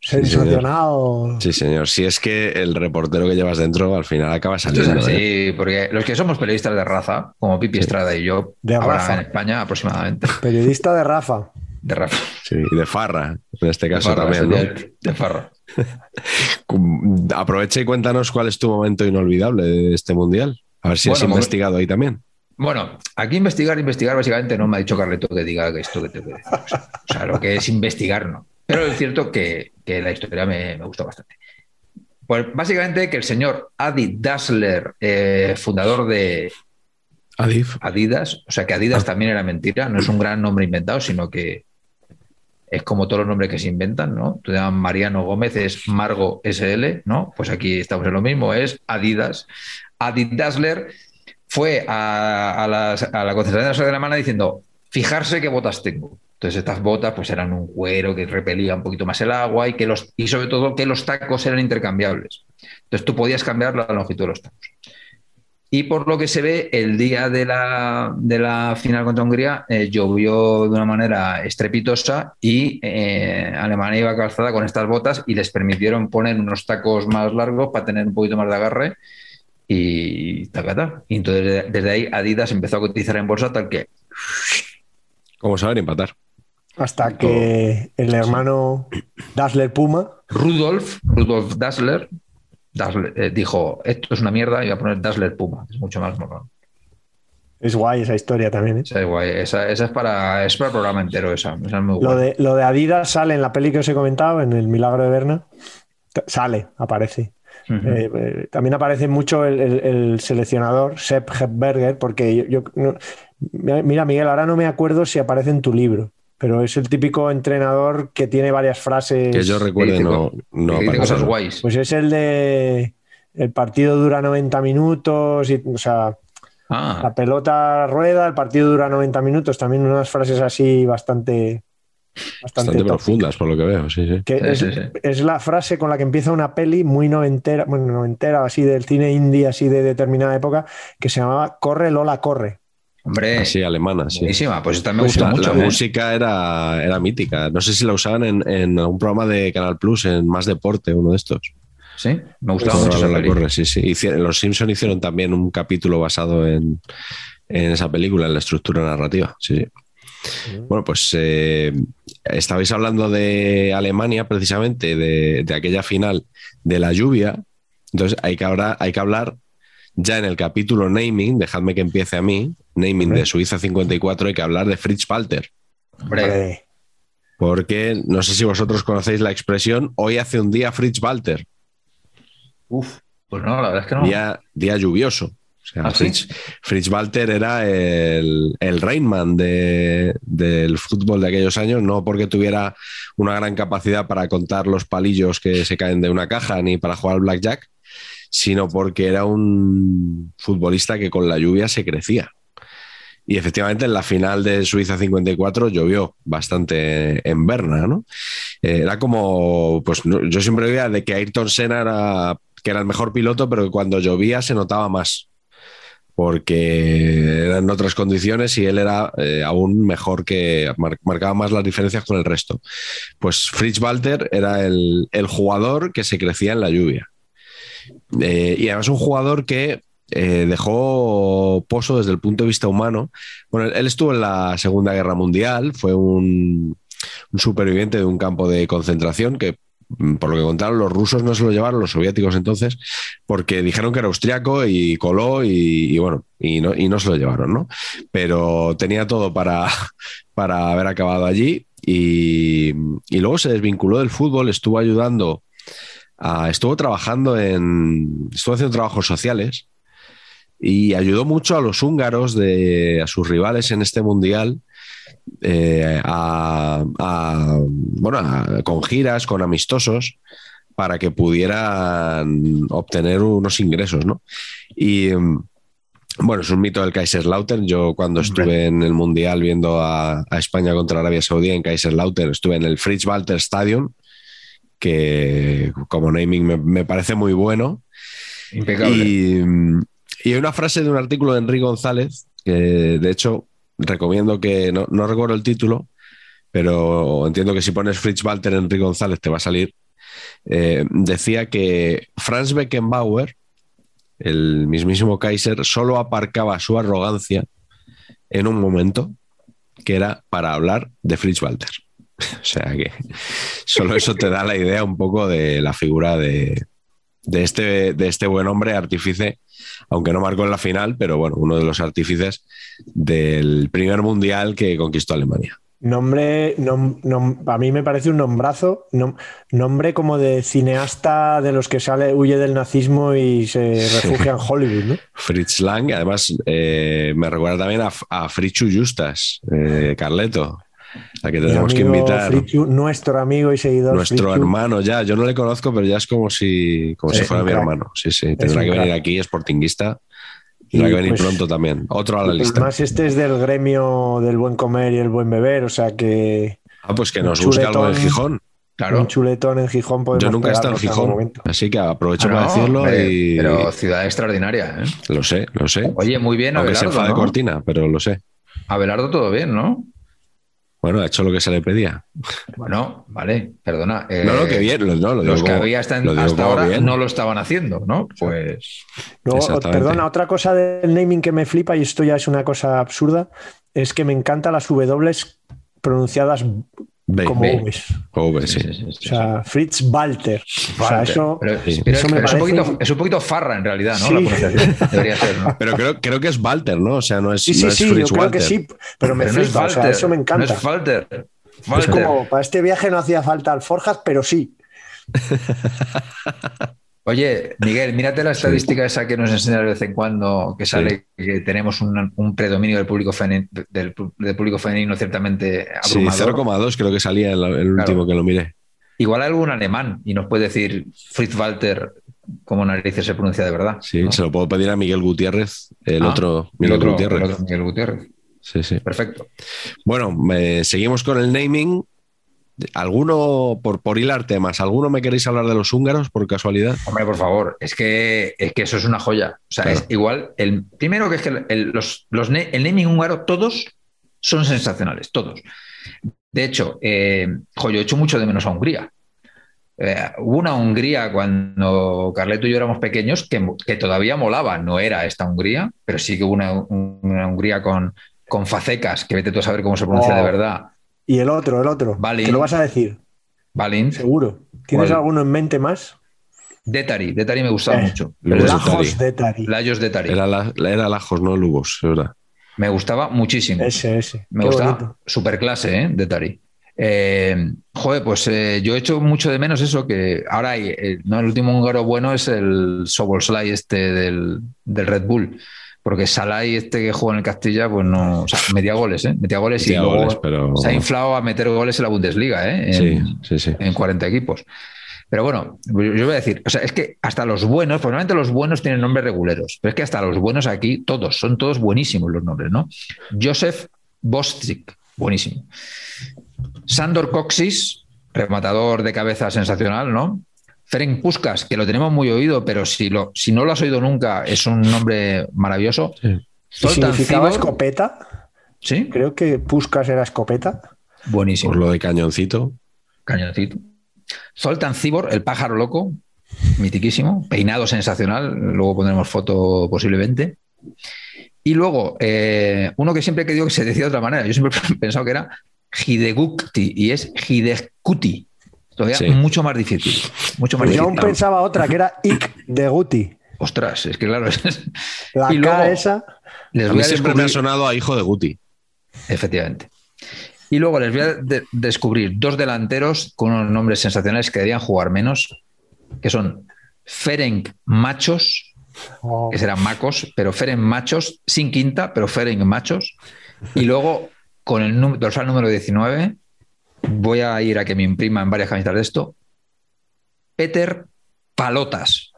Sensacional. Sí, señor. Si es que el reportero que llevas dentro al final acaba saliendo. ¿eh? Sí, porque los que somos periodistas de raza, como Pipi Estrada y yo, De ahora raza. en España aproximadamente, Periodista de Rafa. de raza. Sí, y de farra, en este De caso farra, también. ¿no? de- de farra. Aprovecha y cuéntanos cuál es tu momento inolvidable de este mundial. A ver si has investigado ahí también. Bueno, aquí investigar, investigar, básicamente no me ha dicho Carleto que diga esto que tengo que decir. O sea, lo que es investigar, no. Pero es cierto que, que la historia me, me gustó bastante. Pues básicamente que el señor Adi Dassler, eh, fundador de Adif. Adidas, o sea que Adidas también era mentira, no es un gran nombre inventado, sino que es como todos los nombres que se inventan, ¿no? Tú te llamas Mariano Gómez, es Margo SL, ¿no? Pues aquí estamos en lo mismo, es Adidas. Adi Dassler fue a, a las- a la concentración de la sociedad alemana diciendo, fijarse qué botas tengo. Entonces estas botas pues eran un cuero que repelía un poquito más el agua y, que los, y sobre todo que los tacos eran intercambiables. Entonces tú podías cambiar la longitud de los tacos. Y por lo que se ve, el día de la, de la final contra Hungría eh, llovió de una manera estrepitosa y eh, Alemania iba calzada con estas botas y les permitieron poner unos tacos más largos para tener un poquito más de agarre y tacata. Y entonces desde ahí Adidas empezó a cotizar en bolsa tal que Como saber empatar. Hasta que el hermano Dassler Puma Rudolf, Rudolf Dassler, Dassler, eh, dijo, esto es una mierda, y voy a poner Dassler Puma, es mucho más morón. es guay esa historia también. ¿eh? Esa es guay, esa, esa es, para, es para el programa entero, esa, esa es muy Lo guay. de, lo de Adidas sale en la peli que os he comentado, en El Milagro de Berna. Sale, aparece. Eh, eh, también aparece mucho el, el- el seleccionador Sepp Hepberger, porque yo, yo no- mira, Miguel, ahora no me acuerdo si aparece en tu libro, pero es el típico entrenador que tiene varias frases. Que yo recuerde, no, no que dice aparece. cosas guays. Pues es el de el partido dura 90 minutos, y, o sea, Ah, la pelota rueda, el partido dura 90 minutos, también unas frases así bastante bastante, profundas, por lo que veo, sí, sí. Que Sí, es, sí, sí. es la frase con la que empieza una peli muy noventera, bueno, noventera, así del cine indie, así de determinada época, que se llamaba Corre Lola Corre. hombre, Así, alemana, sí. buenísima, pues esta me Pues gusta la, mucho. la ¿eh? música era, era mítica. No sé si la usaban en, en algún programa de Canal Plus, en Más Deporte, uno de estos. Sí, me gustaba mucho esa corre, sí, sí. Los Simpson hicieron también un capítulo basado en, en esa película, en la estructura narrativa. Sí, sí. Bueno, pues eh, estabais hablando de Alemania, precisamente, de, de aquella final de la lluvia. Entonces hay que, ahora, hay que hablar ya en el capítulo naming, dejadme que empiece a mí, naming de Suiza 54, hay que hablar de Fritz Walter. Hombre, Hombre, Porque no sé si vosotros conocéis la expresión, hoy hace un día Fritz Walter, uf, pues no, la verdad es que no. día, día lluvioso. Sea, ¿Ah, sí? Fritz, Walter era el, el Rainman de- del fútbol de aquellos años, no porque tuviera una gran capacidad para contar los palillos que se caen de una caja ni para jugar al blackjack, sino porque era un futbolista que con la lluvia se crecía. Y efectivamente en la final de Suiza 54 llovió bastante en Berna, ¿no? Eh, era como, pues yo siempre veía de que Ayrton Senna era, que era el mejor piloto, pero que cuando llovía se notaba más, porque eran otras condiciones y él era eh, aún mejor que, mar- marcaba más las diferencias con el resto. Pues Fritz Walter era el, jugador que se crecía en la lluvia. Eh, y además un jugador que eh, dejó pozo desde el punto de vista humano. Bueno, él estuvo en la Segunda Guerra Mundial, fue un, superviviente de un campo de concentración que, por lo que contaron, los rusos no se lo llevaron, los soviéticos entonces, porque dijeron que era austriaco y coló y, bueno, y no, y no se lo llevaron, ¿no? Pero tenía todo para, para haber acabado allí y, luego se desvinculó del fútbol, estuvo ayudando, estuvo trabajando en, estuvo haciendo trabajos sociales y ayudó mucho a los húngaros, de, a sus rivales en este mundial, eh, a- a- bueno, a- con giras, con amistosos, para que pudieran obtener unos ingresos, ¿no? Y mm, bueno, es un mito del Kaiserslautern. Yo cuando estuve en el mundial viendo a, a España contra Arabia Saudí en Kaiserslautern, estuve en el Fritz Walter Stadium, que como naming me- me parece muy bueno. Impecable. Y, y hay una frase de un artículo de Enrique González, que de hecho recomiendo que, no, no recuerdo el título, pero entiendo que si pones Fritz Walter Enrique González te va a salir. Eh, decía que Franz Beckenbauer, el mismísimo Kaiser, solo aparcaba su arrogancia en un momento que era para hablar de Fritz Walter. O sea que solo eso te da la idea un poco de la figura de, de este, de este buen hombre artífice, aunque no marcó en la final, pero bueno, uno de los artífices del primer mundial que conquistó Alemania. Nombre, nom- nom- a mí me parece un nombrazo, nom- nombre como de cineasta de los que sale, huye del nazismo y se refugia en Hollywood, ¿no? Fritz Lang, además eh, me recuerda también a, a Fritzu Justas, eh, Carleto, a que tenemos que invitar. Nuestro amigo y seguidor. Nuestro hermano ya, yo no le conozco, pero ya es como si, como si fuera mi crack. hermano. Sí, sí, tendrá que venir crack. aquí, sportinguista. Tendrá Y, que venir pues, pronto también. Otro a la lista. Además, este es del gremio del buen comer y el buen beber, o sea que Ah, pues que nos busque algo en. Gijón. Claro. Un chuletón en Gijón podemos Yo nunca he estado en Gijón, así que aprovecho Ah, para no, decirlo y Pero ciudad extraordinaria, ¿eh? lo sé, lo sé. Oye, muy bien, Aunque se Abelardo, enfade ¿no? Cortina, pero lo sé. Abelardo todo bien, ¿no? Bueno, ha hecho lo que se le pedía. Bueno, vale, perdona. eh, no, no, que bien, lo- no, lo Los que como- había hasta, lo ahora bien. no lo estaban haciendo, ¿no? Pues Luego, perdona, otra cosa del naming que me flipa, y esto ya es una cosa absurda, es que me encantan las W pronunciadas B, como B. O V, sí. sí, sí, sí, O sea, Fritz Walter. O sea, eso. Pero, sí. pero- Eso me pero es, un poquito, es un poquito farra en realidad, ¿no? Sí. La debería ser, ¿no? Pero creo, creo que es Walter, ¿no? O sea, no es, Sí, no sí, es sí, yo Fritz creo Walter. que sí, pero me Pero no es flipa, o sea, Walter, eso me encanta. No es Walter. Es como, para este viaje no hacía falta alforjas, pero sí. Oye, Miguel, mírate la estadística esa que nos enseña de vez en cuando, que sale que tenemos un, un predominio del público, femenino, del, del público femenino ciertamente Sí, abrumador. 0,2 creo que salía el, el último que lo miré. Igual algún alemán y nos puede decir Fritz Walter cómo narices se pronuncia de verdad. Sí, ¿no? se lo puedo pedir a Miguel Gutiérrez, el Ah, otro el Miguel otro, Gutiérrez. el otro Miguel Gutiérrez. Sí, sí. Perfecto. Bueno, me- seguimos con el naming. ¿Alguno, por, por hilar temas, ¿alguno me queréis hablar de los húngaros por casualidad? Hombre, por favor, es que, es que eso es una joya. O sea, Claro. es igual. El, primero que es que el, los, los el naming húngaro, todos son sensacionales, todos. De hecho, eh, jo, yo he hecho mucho de menos a Hungría. Eh, hubo una Hungría cuando Carleto y yo éramos pequeños que, que todavía molaba. No era esta Hungría, pero sí que hubo una, una Hungría con, con facecas, que vete tú a saber cómo se pronuncia Oh. de verdad. Y el otro, el otro. Vale. Que lo vas a decir, Balint, seguro. ¿Tienes ¿Cuál? alguno en mente más? Detari, Detari me gustaba Eh, mucho. El- Detari. Lajos de Tari. Lajos Detari. Era, la, era Lajos, no Lubos, es verdad. Me gustaba muchísimo. Ese, ese. Me Qué gustaba bonito. superclase, ¿eh? De Tari. Eh, joder, pues eh, yo he hecho mucho de menos eso que ahora hay, eh, ¿no? El último húngaro bueno es el Sobolslai este del, del Red Bull. Porque Salai, este que juega en el Castilla, pues no. O sea, metía goles, ¿eh? Metía goles Metía y luego goles, pero- se ha inflado a meter goles en la Bundesliga, ¿eh? Sí, En, sí, sí. en 40 equipos. Pero bueno, yo voy a decir, o sea, es que hasta los buenos, pues normalmente los buenos tienen nombres reguleros, pero es que hasta los buenos aquí, todos, son todos buenísimos los nombres, ¿no? Joseph Bostic, buenísimo. Sandor Coxis, rematador de cabeza sensacional, ¿no? Ferenc Puskas, que lo tenemos muy oído, pero si, lo, si no lo has oído nunca, es un nombre maravilloso. Sí. ¿Y Zoltan significaba Cibor- escopeta? ¿Sí? Creo que Puskas era escopeta. Buenísimo. Por lo de cañoncito. Cañoncito. Zoltan Cibor, el pájaro loco, mitiquísimo, peinado sensacional, luego pondremos foto posiblemente. Y luego, eh, uno que siempre he querido que se decía de otra manera, yo siempre he pensado que era Hidegukti y es Hidekuti. Todavía Sí. mucho más difícil. Mucho más Pues yo aún pensaba otra, que era Ik de Guti. Ostras, es que claro, es- La Y K luego- esa. les A voy mí a siempre me ha sonado a hijo de Guti. Efectivamente. Y luego les voy a de- descubrir dos delanteros con unos nombres sensacionales que deberían jugar menos, que son Ferenc Machos, Oh, que serán macos, pero Ferenc Machos, sin quinta, pero Ferenc Machos. Y luego, con el dorsal número 19, voy a ir a que me impriman varias camisetas de esto. Peter Palotas.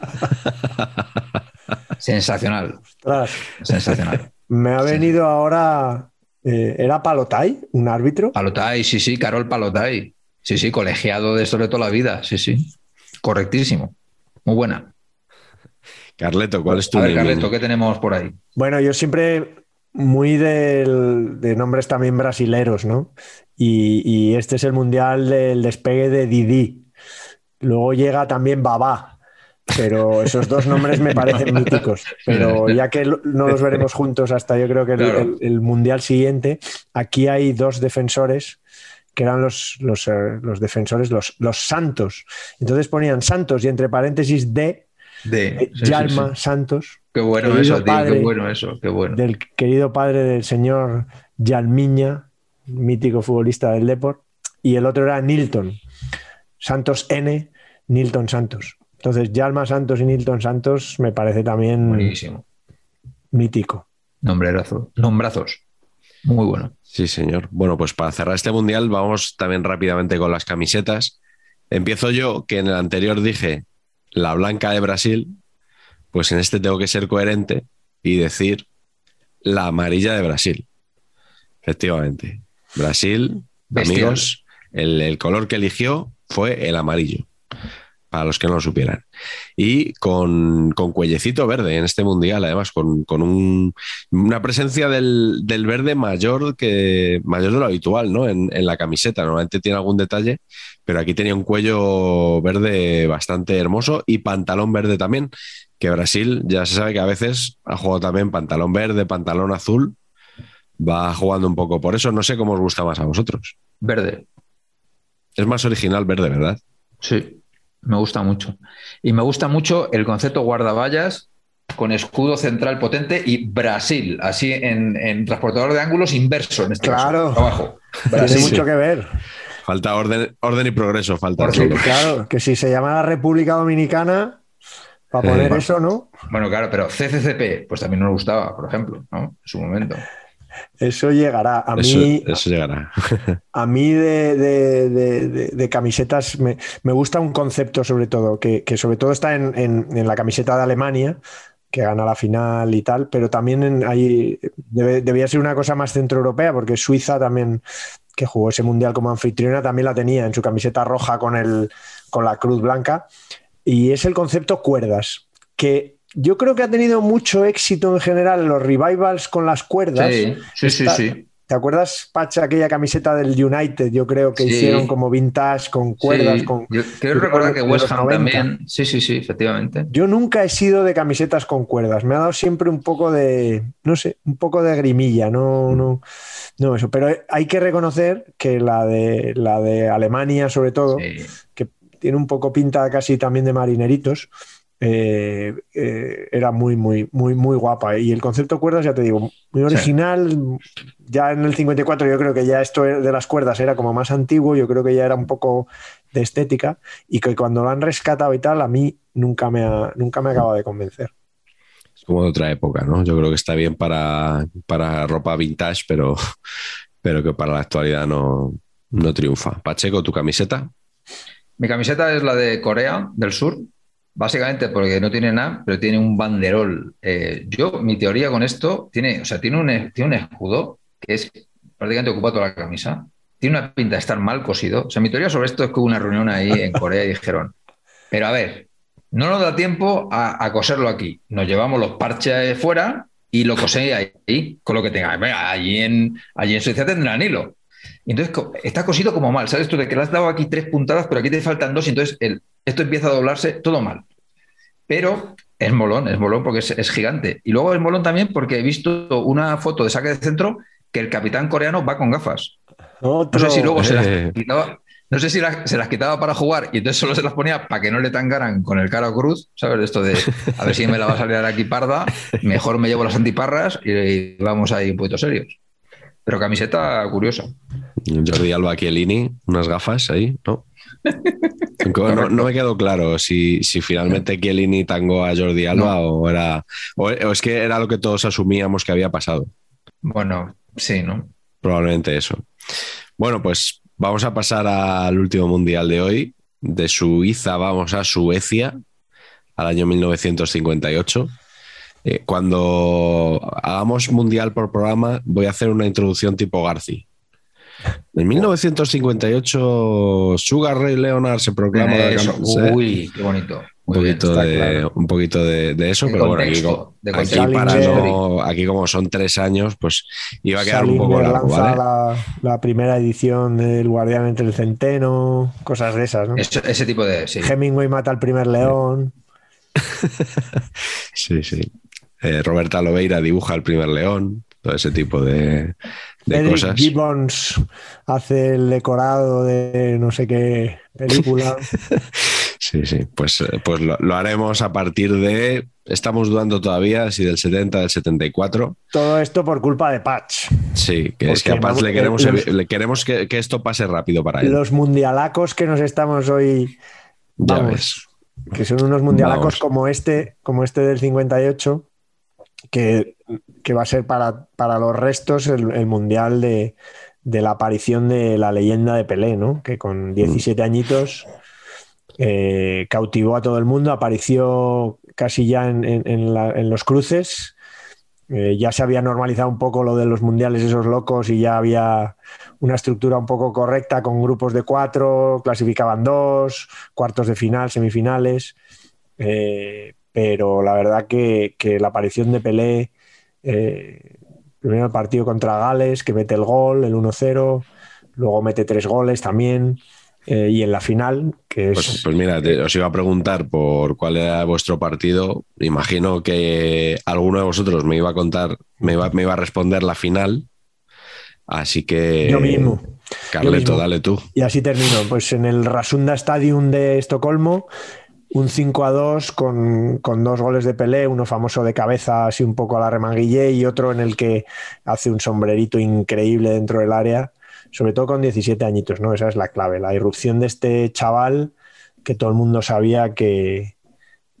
Sensacional, ostras. sensacional. Me ha Sí. venido ahora. eh, ¿Era Palotay, un árbitro? Palotay, sí, sí, Carol Palotay. Sí, sí, colegiado de sobre toda la vida. Sí, sí. Correctísimo. Muy buena. Carleto, ¿cuál es tu A ver, naming? Carleto, ¿qué tenemos por ahí? Bueno, yo siempre muy del- de nombres también brasileros, ¿no? Y, y este es el mundial del despegue de Didi. Luego llega también Babá, pero esos dos nombres me parecen míticos. Pero ya que no los veremos juntos hasta yo creo que el, Claro. el- el mundial siguiente, aquí hay dos defensores que eran los, los, eh, los defensores, los, los santos. Entonces ponían santos y entre paréntesis de De eh, sí, Yalma sí. Santos, Qué bueno eso, tío. Qué bueno eso. Qué bueno. del querido padre del señor Yalmiña, mítico futbolista del Deport, y el otro era Nilton, Santos N, Nilton Santos. Entonces, Yalma Santos y Nilton Santos me parece también Buenísimo. mítico. Nombrerazo. Nombrazos. Muy bueno. Sí, señor. Bueno, pues para cerrar este mundial vamos también rápidamente con las camisetas. Empiezo yo, que en el anterior dije la blanca de Brasil, pues en este tengo que ser coherente y decir la amarilla de Brasil. Efectivamente. Brasil, Bestial. amigos, El, el color que eligió fue el amarillo para los que no lo supieran. Y con, con cuellecito verde en este mundial, además, con, con un- una presencia del, del verde mayor que mayor de lo habitual, ¿no? En, en la camiseta. Normalmente tiene algún detalle, pero aquí tenía un cuello verde bastante hermoso y pantalón verde también. Que Brasil ya se sabe que a veces ha jugado también pantalón verde, pantalón azul. Va jugando un poco. Por eso no sé cómo os gusta más a vosotros. Verde. Es más original verde, ¿verdad? Sí, me gusta mucho. Y me gusta mucho el concepto guardaballas con escudo central potente y Brasil, así en, en transportador de ángulos inverso en este Claro. caso, abajo. Tiene Brasil. mucho que ver. Falta orden, orden y progreso, falta Por solo. Claro, que si se llama la República Dominicana, para Eh, poner eso, ¿no? Bueno, claro, pero CCCP, pues también nos gustaba, por ejemplo, ¿no? En su momento. Eso llegará. A mí, eso llegará. a mí de, de- de- de- de camisetas me, me gusta un concepto sobre todo, que, que sobre todo está en, en- en la camiseta de Alemania, que gana la final y tal, pero también en, ahí debe- debía ser una cosa más centroeuropea, porque Suiza también, que jugó ese mundial como anfitriona, también la tenía en su camiseta roja con, el, con la cruz blanca, y es el concepto cuerdas, que yo creo que ha tenido mucho éxito en general en los revivals con las cuerdas. Sí, sí, sí, Está- sí. ¿Te acuerdas, Pacha, aquella camiseta del United? Yo creo que Sí. hicieron como vintage, con cuerdas, Sí, con... yo recordar que West Ham 90. también. Sí, sí, sí, efectivamente. Yo nunca he sido de camisetas con cuerdas. Me ha dado siempre un poco de, no sé, un poco de grimilla, no, no, no eso. Pero hay que reconocer que la de la de Alemania, sobre todo, que tiene un poco pinta casi también de marineritos, eh, eh, era muy, muy, muy, muy guapa. Y el concepto cuerdas, ya te digo, muy original. Ya en el 54 yo creo que ya esto de las cuerdas era como más antiguo, yo creo que ya era un poco de estética y que cuando lo han rescatado y tal, a mí nunca me, ha, nunca me acaba de convencer. Es como de otra época, ¿no? Yo creo que está bien para, para ropa vintage, pero, pero que para la actualidad no, no triunfa. Pacheco, tu camiseta. Mi camiseta es la de Corea del Sur, básicamente porque no tiene nada, pero tiene un banderol. Eh, yo, mi teoría con esto, tiene, o sea, tiene un, tiene un escudo que es prácticamente ocupa toda la camisa. Tiene una pinta de estar mal cosido. O sea, mi teoría sobre esto es que hubo una reunión ahí en Corea y dijeron, pero a ver, no nos da tiempo a, a coserlo aquí. Nos llevamos los parches fuera y lo coséis ahí, con lo que tenga. Venga, allí en, allí en Suecia tendrán hilo. Entonces está cosido como mal, ¿sabes tú? De que le has dado aquí tres puntadas, pero aquí te faltan dos, y entonces el, esto empieza a doblarse todo mal. Pero es molón, es molón porque es, es gigante. Y luego es molón también porque he visto una foto de saque de centro que el capitán coreano va con gafas. No sé si luego se las quitaba, no sé si las- se las quitaba para jugar y entonces solo se las ponía para que no le tangaran con el cara cruz, ¿sabes? Esto de a ver si me la va a salir aquí parda, mejor me llevo las antiparras y, y vamos ahí un poquito serios. Pero camiseta curiosa. Jordi Alba Chiellini, unas gafas ahí, ¿no? No, no me quedó claro si, si finalmente Chiellini tangó a Jordi Alba o era o, o es que era lo que todos asumíamos que había pasado. Bueno, sí, ¿no? Probablemente eso. Bueno, pues vamos a pasar al último mundial de hoy. De Suiza vamos a Suecia, al año 1958. Eh, cuando hagamos mundial por programa, voy a hacer una introducción tipo Garci. En 1958, Sugar Ray Leonard se proclama Eso, campeón. Uy, qué bonito. un bien. poquito, de, claro. un poquito de, de eso, De pero bueno, aquí, aquí para no- aquí como son tres años, pues iba a quedar un poco largo, lanza ¿vale? la, la primera edición del Guardián entre el Centeno, cosas de esas, ¿no? Eso- ese tipo de. Sí. Hemingway mata al primer león. Sí, sí. Eh, Roberta Lobeira dibuja el primer león, todo ese tipo de, de cosas. Gibbons hace el decorado de no sé qué película. Sí, sí. Pues, eh, pues lo, lo haremos a partir de. Estamos dudando todavía si del 70, del 74. Todo esto por culpa de Patch. Sí, que es que a vamos, le queremos, eh, los- le queremos que, que esto pase rápido para él. Los mundialacos que nos estamos hoy, ya vamos. ves. que son unos mundialacos Vamos. como este, como este del 58, que, que va a ser para, para los restos el, el mundial de, de la aparición de la leyenda de Pelé, ¿no? Que con 17 añitos eh, cautivó a todo el mundo, apareció casi ya en, en- en la- en los cruces Eh, ya se había normalizado un poco lo de los mundiales esos locos y ya había una estructura un poco correcta con grupos de cuatro, clasificaban dos, cuartos de final, semifinales. Eh, pero la verdad que, la aparición de Pelé, eh, primero el partido contra Gales, que mete el gol, el 1-0, luego mete tres goles también. Eh, y en la final, que es... Pues, pues mira, os iba a preguntar por cuál era vuestro partido. Imagino que alguno de vosotros me iba a contar, me iba, me iba a responder la final. Así que... Yo mismo. Carleto, dale tú. Y así termino. Pues en el Rasunda Stadium de Estocolmo, un 5 a 2 con, con, dos goles de Pelé, uno famoso de cabeza, así un poco a la remanguille, y otro en el que hace un sombrerito increíble dentro del área sobre todo con 17 añitos, ¿no? Esa es la clave, la irrupción de este chaval que todo el mundo sabía que,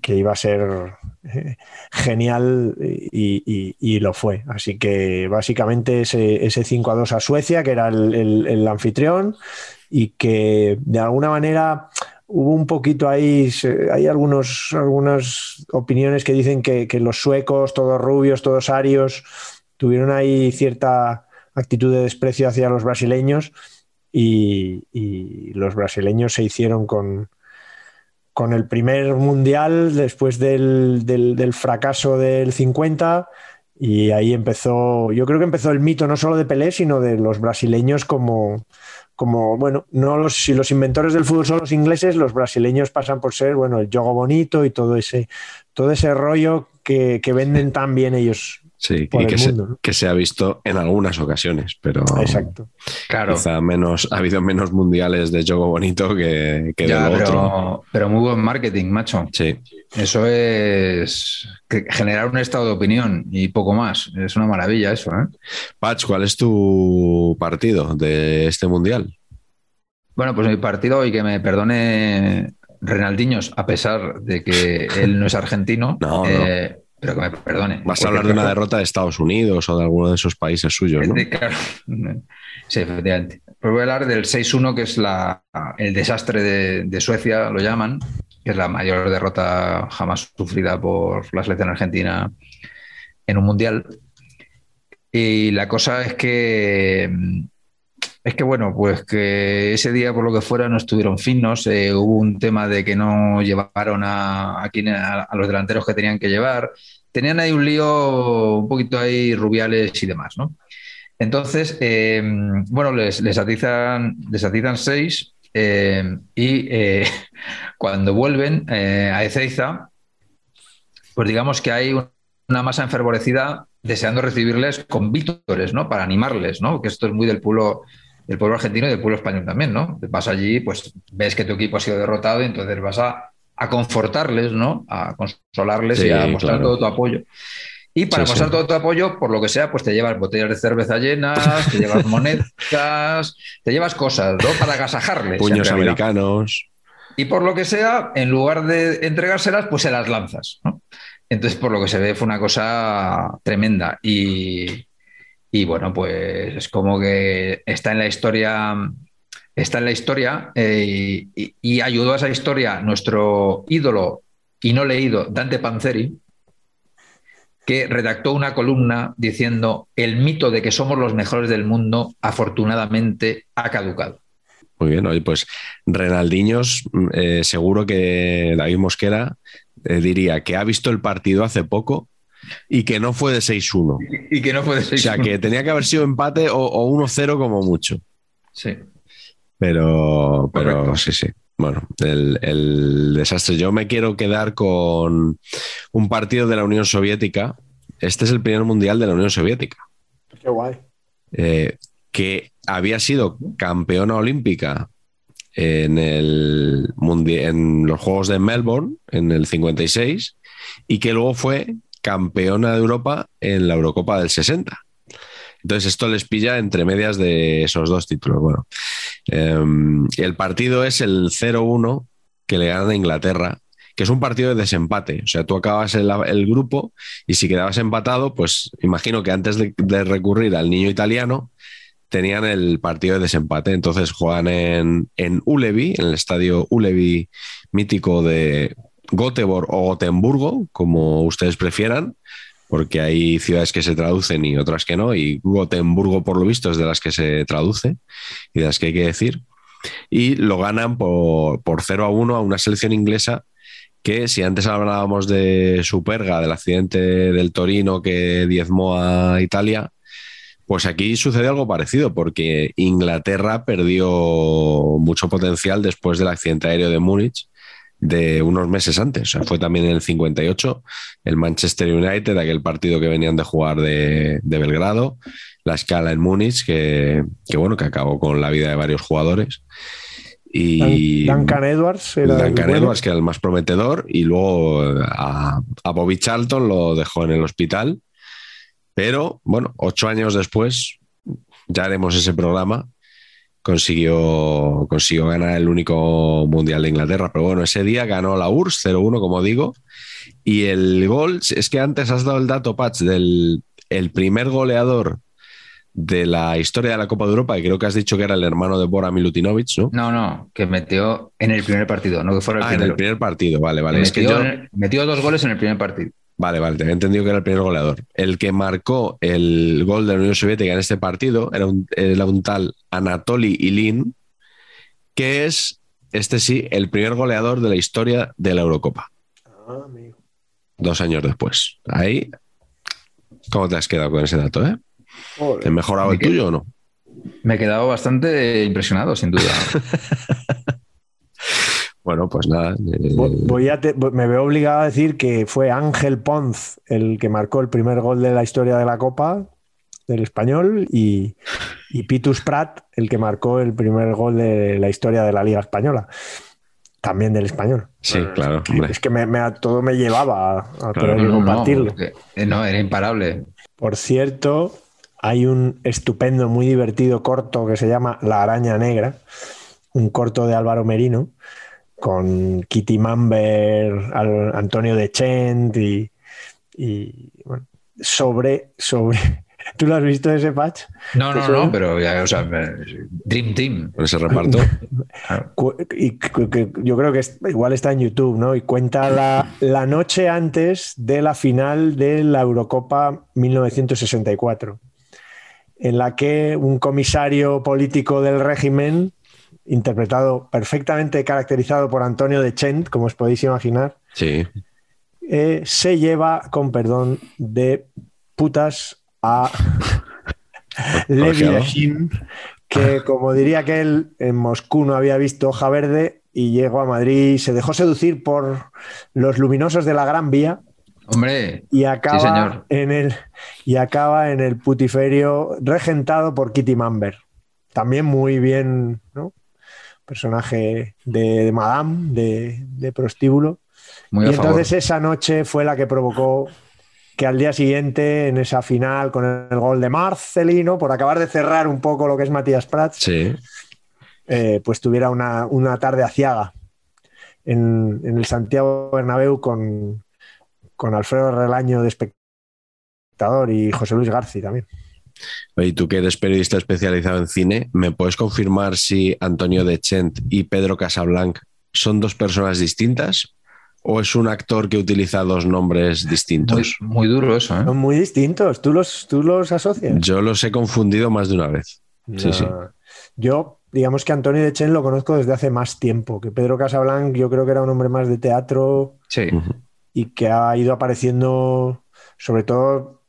iba a ser eh, genial y, lo fue. Así que básicamente ese, ese 5 a 2 a Suecia, que era el, anfitrión, y que de alguna manera hubo un poquito ahí, hay algunos, algunas opiniones que dicen que, los suecos, todos rubios, todos arios, tuvieron ahí cierta actitud de desprecio hacia los brasileños y, los brasileños se hicieron con, con el primer mundial después del, fracaso del 50 y ahí empezó, yo creo que empezó el mito no solo de Pelé, sino de los brasileños como, como bueno, no los, si los inventores del fútbol son los ingleses, los brasileños pasan por ser, bueno, el juego bonito y todo ese, todo ese rollo que, que venden tan bien ellos Sí, y que, se, que, se, ha visto en algunas ocasiones, pero Exacto. Claro. quizá menos, ha habido menos mundiales de juego bonito que, que ya, pero, otro. Pero muy buen marketing, macho. Sí. Eso es generar un estado de opinión y poco más. Es una maravilla eso. ¿eh? Patch, ¿cuál es tu partido de este mundial? Bueno, pues mi partido, y que me perdone Renaldiños, a pesar de que él no es argentino. no, no. Pero que me perdone. Vas a hablar de una derrota de Estados Unidos o de alguno de esos países suyos, ¿no? Claro. Sí, efectivamente. Pues voy a hablar del 6-1, que es la, el desastre de, Suecia, lo llaman, que es la mayor derrota jamás sufrida por la selección argentina en un mundial. Y la cosa es que es que bueno, pues que ese día, por lo que fuera, no estuvieron finos. Eh, hubo un tema de que no llevaron a, a, los delanteros que tenían que llevar. Tenían ahí un lío un poquito ahí rubiales y demás, ¿no? Entonces, em, bueno, les, les, atizan, seis em, y eh, cuando vuelven eh, a Ezeiza, pues digamos que hay una masa enfervorecida deseando recibirles con vítores, ¿no? Para animarles, ¿no? Que esto es muy del pueblo del pueblo argentino y del pueblo español también, ¿no? Vas allí, pues ves que tu equipo ha sido derrotado y entonces vas a, confortarles, ¿no? A consolarles y a mostrar todo tu apoyo. Y para mostrar todo tu apoyo, por lo que sea, pues te llevas botellas de cerveza llenas, te llevas monedas, te llevas cosas, ¿no? Para agasajarles. Puños americanos. Y por lo que sea, en lugar de entregárselas, pues se las lanzas, ¿no? Entonces, por lo que se ve, fue una cosa tremenda. Y, y bueno, pues es como que está en la historia, está en la historia eh, y, ayudó a esa historia nuestro ídolo y no leído, Dante Panzeri, que redactó una columna diciendo el mito de que somos los mejores del mundo afortunadamente ha caducado. Muy bien, hoy pues Renaldiños, eh, seguro que David Mosquera eh, diría que ha visto el partido hace poco y que no fue de 6-1. Y que no fue de 6-1. O sea, que tenía que haber sido empate o, 1-0 como mucho. Sí. Pero, pero sí, sí. Bueno, el, desastre. Yo me quiero quedar con un partido de la Unión Soviética. Este es el primer mundial de la Unión Soviética. Qué guay. Eh, que había sido campeona olímpica en, el en los Juegos de Melbourne en el 56 y que luego fue campeona de Europa en la Eurocopa del 60. Entonces esto les pilla entre medias de esos dos títulos. Bueno, em, el partido es el 0-1 que le ganan a Inglaterra, que es un partido de desempate. O sea, tú acabas el, grupo y si quedabas empatado, pues imagino que antes de, recurrir al niño italiano, tenían el partido de desempate. Entonces juegan en, en Ulevi, en el estadio Ulevi mítico de, Göteborg o Gotemburgo, como ustedes prefieran, porque hay ciudades que se traducen y otras que no, y Gotemburgo, por lo visto, es de las que se traduce y de las que hay que decir. Y lo ganan por, por 0 a 1 a una selección inglesa que si antes hablábamos de Superga, del accidente del Torino que diezmó a Italia, pues aquí sucede algo parecido, porque Inglaterra perdió mucho potencial después del accidente aéreo de Múnich de unos meses antes. O sea, fue también en el 58 el Manchester United, aquel partido que venían de jugar de, Belgrado, la escala en Múnich, que, bueno, que acabó con la vida de varios jugadores. Y Duncan Edwards era Duncan Edwards, que era el más prometedor, y luego a, a, Bobby Charlton lo dejó en el hospital. Pero bueno, ocho años después, ya haremos ese programa consiguió, consiguió ganar el único mundial de Inglaterra. Pero bueno, ese día ganó la URSS 0-1, como digo. Y el gol, es que antes has dado el dato, Patch, del el primer goleador de la historia de la Copa de Europa, y creo que has dicho que era el hermano de Bora Milutinovic, ¿no? No, no, que metió en el primer partido, no que fuera el ah, en el primer partido, vale, vale. es que yo... metió dos goles en el primer partido. Vale, vale, te había entendido que era el primer goleador. El que marcó el gol de la Unión Soviética en este partido era un, era un tal Anatoly Ilin, que es, este sí, el primer goleador de la historia de la Eurocopa. Ah, Dos años después. Ahí, ¿cómo te has quedado con ese dato? Eh? ¿Te mejorado el tuyo o no? Me he quedado bastante impresionado, sin duda. Bueno, pues nada. Eh, voy a me veo obligado a decir que fue Ángel Ponz el que marcó el primer gol de la historia de la Copa del español y, Pitus Prat el que marcó el primer gol de la historia de la Liga Española. También del español. Sí, claro. Es que me, todo me llevaba a, compartirlo. Eh, no, era imparable. Por cierto, hay un estupendo, muy divertido corto que se llama La Araña Negra, un corto de Álvaro Merino, con Kitty Mamber, Antonio de Chent y, bueno, sobre, sobre. ¿Tú lo has visto ese patch? No, no, no, pero ya, o sea, Dream Team. Con ese reparto. y yo creo que igual está en YouTube, ¿no? Y cuenta la, la noche antes de la final de la Eurocopa 1964, en la que un comisario político del régimen interpretado perfectamente caracterizado por Antonio de Chent, como os podéis imaginar, sí. Eh, se lleva, con perdón, de putas a Levi que como diría que él en Moscú no había visto hoja verde y llegó a Madrid, se dejó seducir por los luminosos de la Gran Vía. Hombre, y acaba en el y acaba en el putiferio regentado por Kitty Mamber. También muy bien, ¿no? Personaje de, Madame, de, prostíbulo. y entonces esa noche fue la que provocó que al día siguiente, en esa final, con el gol de Marcelino, por acabar de cerrar un poco lo que es Matías Prats, eh, pues tuviera una, tarde aciaga en, en, el Santiago Bernabéu con, con Alfredo Relaño de espectador y José Luis García también. Oye, tú que eres periodista especializado en cine, ¿me puedes confirmar si Antonio Dechent y Pedro Casablanc son dos personas distintas? ¿O es un actor que utiliza dos nombres distintos? Muy, duro eso, ¿eh? Son muy distintos. ¿Tú los, ¿Tú los asocias? Yo los he confundido más de una vez. Sí, sí. Yo, digamos que Antonio Dechent lo conozco desde hace más tiempo. Que Pedro Casablanc, yo creo que era un hombre más de teatro. Sí. Y que ha ido apareciendo, sobre todo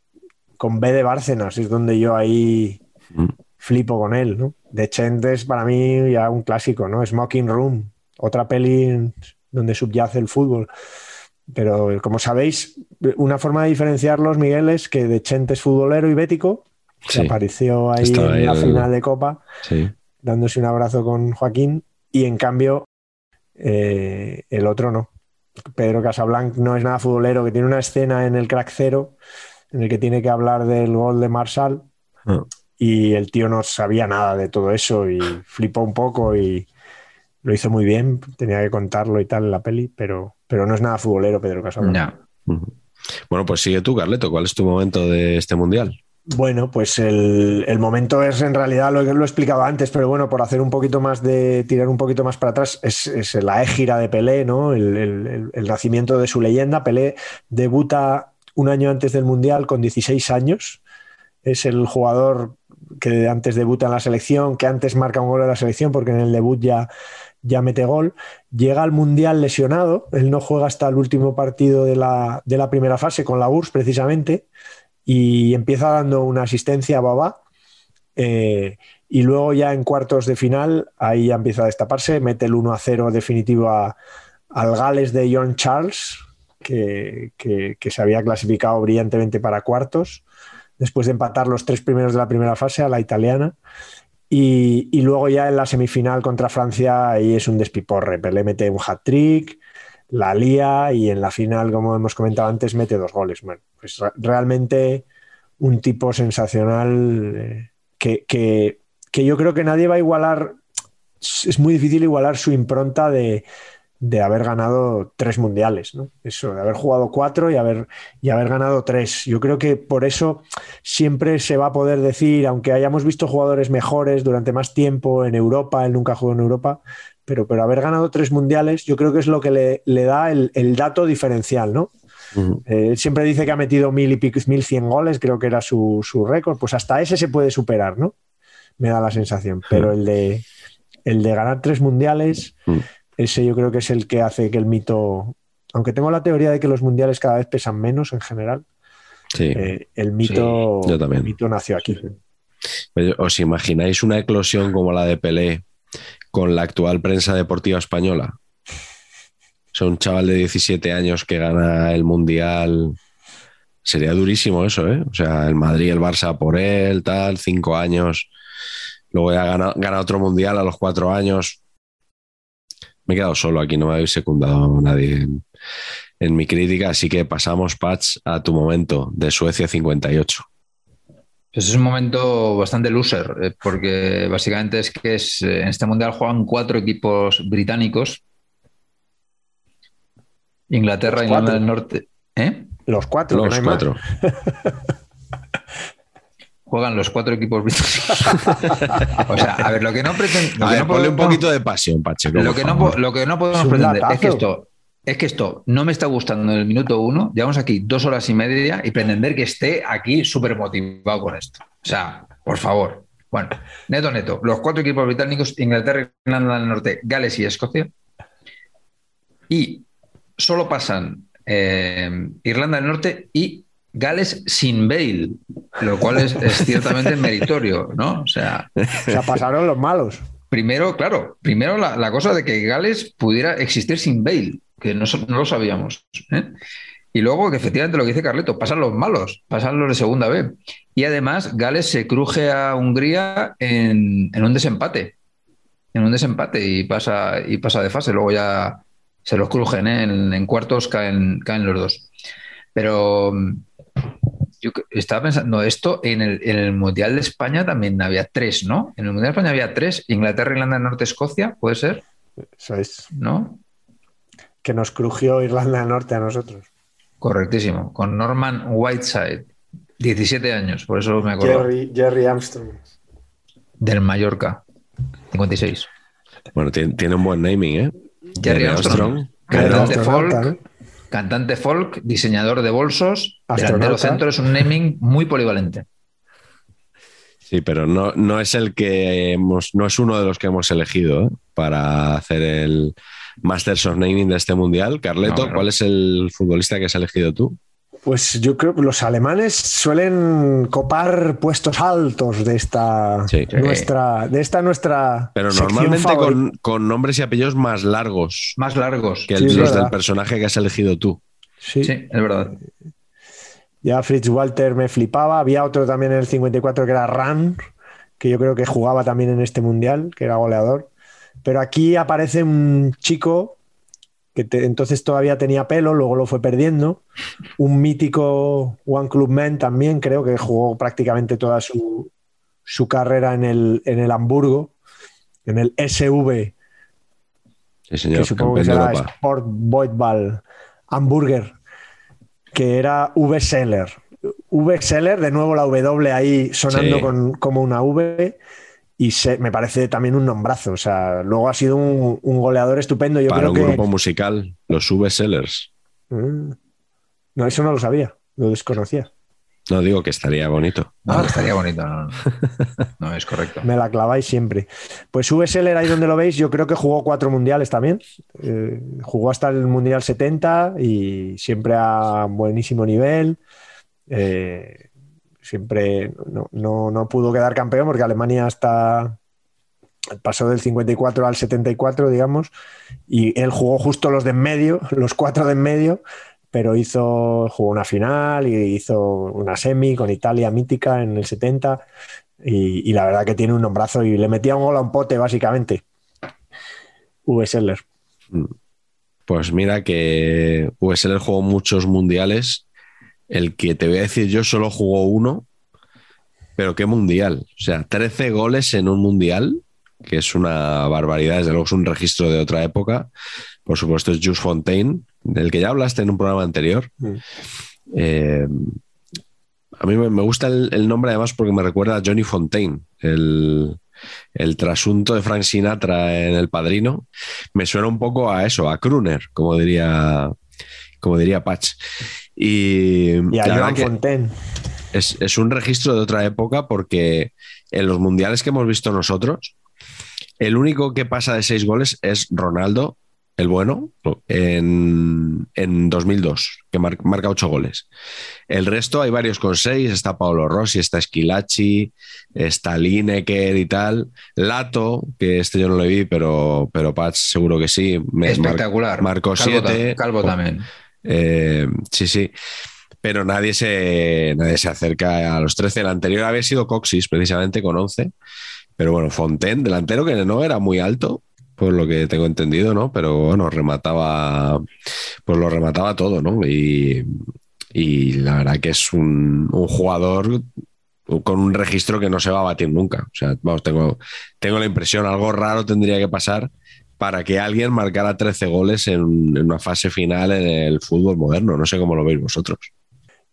con B de Bárcenas, es donde yo ahí mm. flipo con él, ¿no? De Chentes para mí ya un clásico, ¿no? Smoking Room, otra peli donde subyace el fútbol. Pero como sabéis, una forma de diferenciarlos, Miguel, es que de Chentes futbolero y bético, que apareció ahí en la final de Copa, dándose un abrazo con Joaquín, y en cambio eh, el otro no. Pedro Casablanc no es nada futbolero, que tiene una escena en el crack cero en el que tiene que hablar del gol de Marsal ah. y el tío no sabía nada de todo eso y flipó un poco y lo hizo muy bien, tenía que contarlo y tal en la peli, pero, pero no es nada futbolero Pedro Casado. Bueno, pues sigue tú, Carleto, ¿cuál es tu momento de este mundial? Bueno, pues el, momento es en realidad lo que lo he explicado antes, pero bueno, por hacer un poquito más de tirar un poquito más para atrás, es, la égira de Pelé, ¿no? El, el, nacimiento de su leyenda. Pelé debuta un año antes del Mundial con 16 años. Es el jugador que antes debuta en la selección, que antes marca un gol en la selección, porque en el debut ya, ya mete gol. Llega al Mundial lesionado, él no juega hasta el último partido de la, de la primera fase con la URSS precisamente, y empieza dando una asistencia a Baba. Eh, y luego ya en cuartos de final, ahí ya empieza a destaparse, mete el 1 a 0 definitivo al Gales de John Charles, que, que, que, se había clasificado brillantemente para cuartos, después de empatar los tres primeros de la primera fase a la italiana. Y, y, luego ya en la semifinal contra Francia, ahí es un despiporre. Pelé mete un hat-trick, la lía y en la final, como hemos comentado antes, mete dos goles. Bueno, pues realmente un tipo sensacional eh, que, que, que, yo creo que nadie va a igualar. Es muy difícil igualar su impronta de, de haber ganado tres mundiales, ¿no? Eso, de haber jugado cuatro y haber, y haber ganado tres. Yo creo que por eso siempre se va a poder decir, aunque hayamos visto jugadores mejores durante más tiempo en Europa, él nunca jugó en Europa, pero, pero haber ganado tres mundiales, yo creo que es lo que le, le da el, el, dato diferencial, ¿no? Uh -huh. eh, siempre dice que ha metido mil y pico, mil cien goles, creo que era su, su récord, pues hasta ese se puede superar, ¿no? Me da la sensación. Pero el de, el de ganar tres mundiales. Ese yo creo que es el que hace que el mito, aunque tengo la teoría de que los mundiales cada vez pesan menos en general, sí. eh, el, mito, sí, el mito nació aquí. ¿Os imagináis una eclosión como la de Pelé con la actual prensa deportiva española? O sea, un chaval de 17 años que gana el mundial. Sería durísimo eso, ¿eh? O sea, el Madrid, el Barça por él, tal, cinco años. Luego ya gana, gana otro mundial a los cuatro años me he quedado solo aquí, no me habéis secundado nadie en, en, mi crítica, así que pasamos, Patch, a tu momento de Suecia 58. Pues es un momento bastante loser, eh, porque básicamente es que es, en este mundial juegan cuatro equipos británicos. Inglaterra, Irlanda del Norte. ¿Eh? Los cuatro. Los cuatro. juegan los cuatro equipos británicos. o sea, a ver, lo que no pretendo. No ponle un poquito de pasión, Pacheco. Lo que, no, lo que no podemos pretender es que esto. Es que esto no me está gustando en el minuto uno. Llevamos aquí dos horas y media y pretender que esté aquí súper motivado con esto. O sea, por favor. Bueno, neto, neto. Los cuatro equipos británicos, Inglaterra, Irlanda del Norte, Gales y Escocia. Y solo pasan eh, Irlanda del Norte y Gales sin Bale, lo cual es, es ciertamente meritorio, ¿no? O sea, o sea, pasaron los malos. Primero, claro, primero la, la, cosa de que Gales pudiera existir sin Bale, que no, no lo sabíamos. ¿eh? Y luego que efectivamente lo que dice Carleto, pasan los malos, pasan los de segunda B. Y además Gales se cruje a Hungría en, en un desempate, en un desempate y pasa, y pasa de fase. Luego ya se los crujen, ¿eh? en, en, cuartos caen, caen los dos. Pero yo estaba pensando esto en el, en el, Mundial de España también había tres, ¿no? En el Mundial de España había tres, Inglaterra, Irlanda del Norte, Escocia, ¿puede ser? Eso es. ¿No? Que nos crujió Irlanda del Norte a nosotros. Correctísimo, con Norman Whiteside, 17 años, por eso me acuerdo. Jerry, Jerry Armstrong. Del Mallorca, 56. Bueno, tiene, tiene un buen naming, ¿eh? Jerry, Jerry Armstrong. Armstrong. Cantante folk. Cantante folk, diseñador de bolsos, delantero centro, es un naming muy polivalente. Sí, pero no, no es el que hemos, no es uno de los que hemos elegido ¿eh? para hacer el Masters of Naming de este mundial. Carleto, no. ¿cuál es el futbolista que has elegido tú? Pues yo creo que los alemanes suelen copar puestos altos de esta sí. nuestra, de esta nuestra. Pero normalmente con, con, nombres y apellidos más largos. Más largos. Que el, los del personaje que has elegido tú. Sí. sí, es verdad. Ya Fritz Walter me flipaba. Había otro también en el 54 que era Ran, que yo creo que jugaba también en este mundial, que era goleador. Pero aquí aparece un chico que te, entonces todavía tenía pelo, luego lo fue perdiendo. Un mítico One Club Man también, creo que jugó prácticamente toda su, su carrera en el, en el Hamburgo, en el SV, sí, señor, que supongo que será Sport Voidball Hamburger, que era V Seller. V Seller, de nuevo la W ahí sonando sí. con, como una V y se, me parece también un nombrazo. O sea, luego ha sido un, un goleador estupendo. Yo Para creo un que... grupo musical, los V-Sellers. Mm. No, eso no lo sabía. lo desconocía. No digo que estaría bonito. No, estaría bonito. No, no. No, es correcto. Me la claváis siempre. Pues Uwe Seller, ahí donde lo veis, yo creo que jugó cuatro mundiales también. Eh, jugó hasta el Mundial 70 y siempre a buenísimo nivel. Eh, siempre no, no- no pudo quedar campeón porque Alemania hasta pasó del 54 al 74, digamos, y él jugó justo los de en medio, los cuatro de en medio, pero hizo, jugó una final y hizo una semi con Italia mítica en el 70 y, la verdad que tiene un nombrazo y le metía un gol a un pote básicamente. Uwe Seller. Pues mira que USL jugó muchos mundiales. El que te voy a decir yo solo jugó uno, pero qué mundial. O sea, 13 goles en un mundial, que es una barbaridad. Desde luego es un registro de otra época. Por supuesto es Jules Fontaine, del que ya hablaste en un programa anterior. Mm. Eh, a mí me, gusta el, el nombre además porque me recuerda a Johnny Fontaine, el, el trasunto de Frank Sinatra en El Padrino. Me suena un poco a eso, a Kruner, como diría, como didiría Patch. Y, Y a Joan que Fontaine. es, es un registro de otra época porque en los mundiales que hemos visto nosotros, el único que pasa de seis goles es Ronaldo, el bueno, en, en 2002, que mar- marca ocho goles. El resto hay varios con seis, está Paolo Rossi, está Esquilachi, está Lineker y tal. Lato, que este yo no lo vi, pero, pero Pats seguro que sí. Me- Espectacular. marcó siete. Calvo también. Eh, sí, sí. Pero nadie se, nadie se acerca a los 13. El anterior había sido Coxis, precisamente, con 11. Pero bueno, Fontaine, delantero que no era muy alto, por lo que tengo entendido, ¿no? Pero bueno, remataba, pues lo remataba todo, ¿no? Y, la verdad que es un, un jugador con un registro que no se va a batir nunca. O sea, vamos, tengo, tengo la impresión, algo raro tendría que pasar para que alguien marcara 13 goles en, una fase final en el fútbol moderno. No sé cómo lo veis vosotros.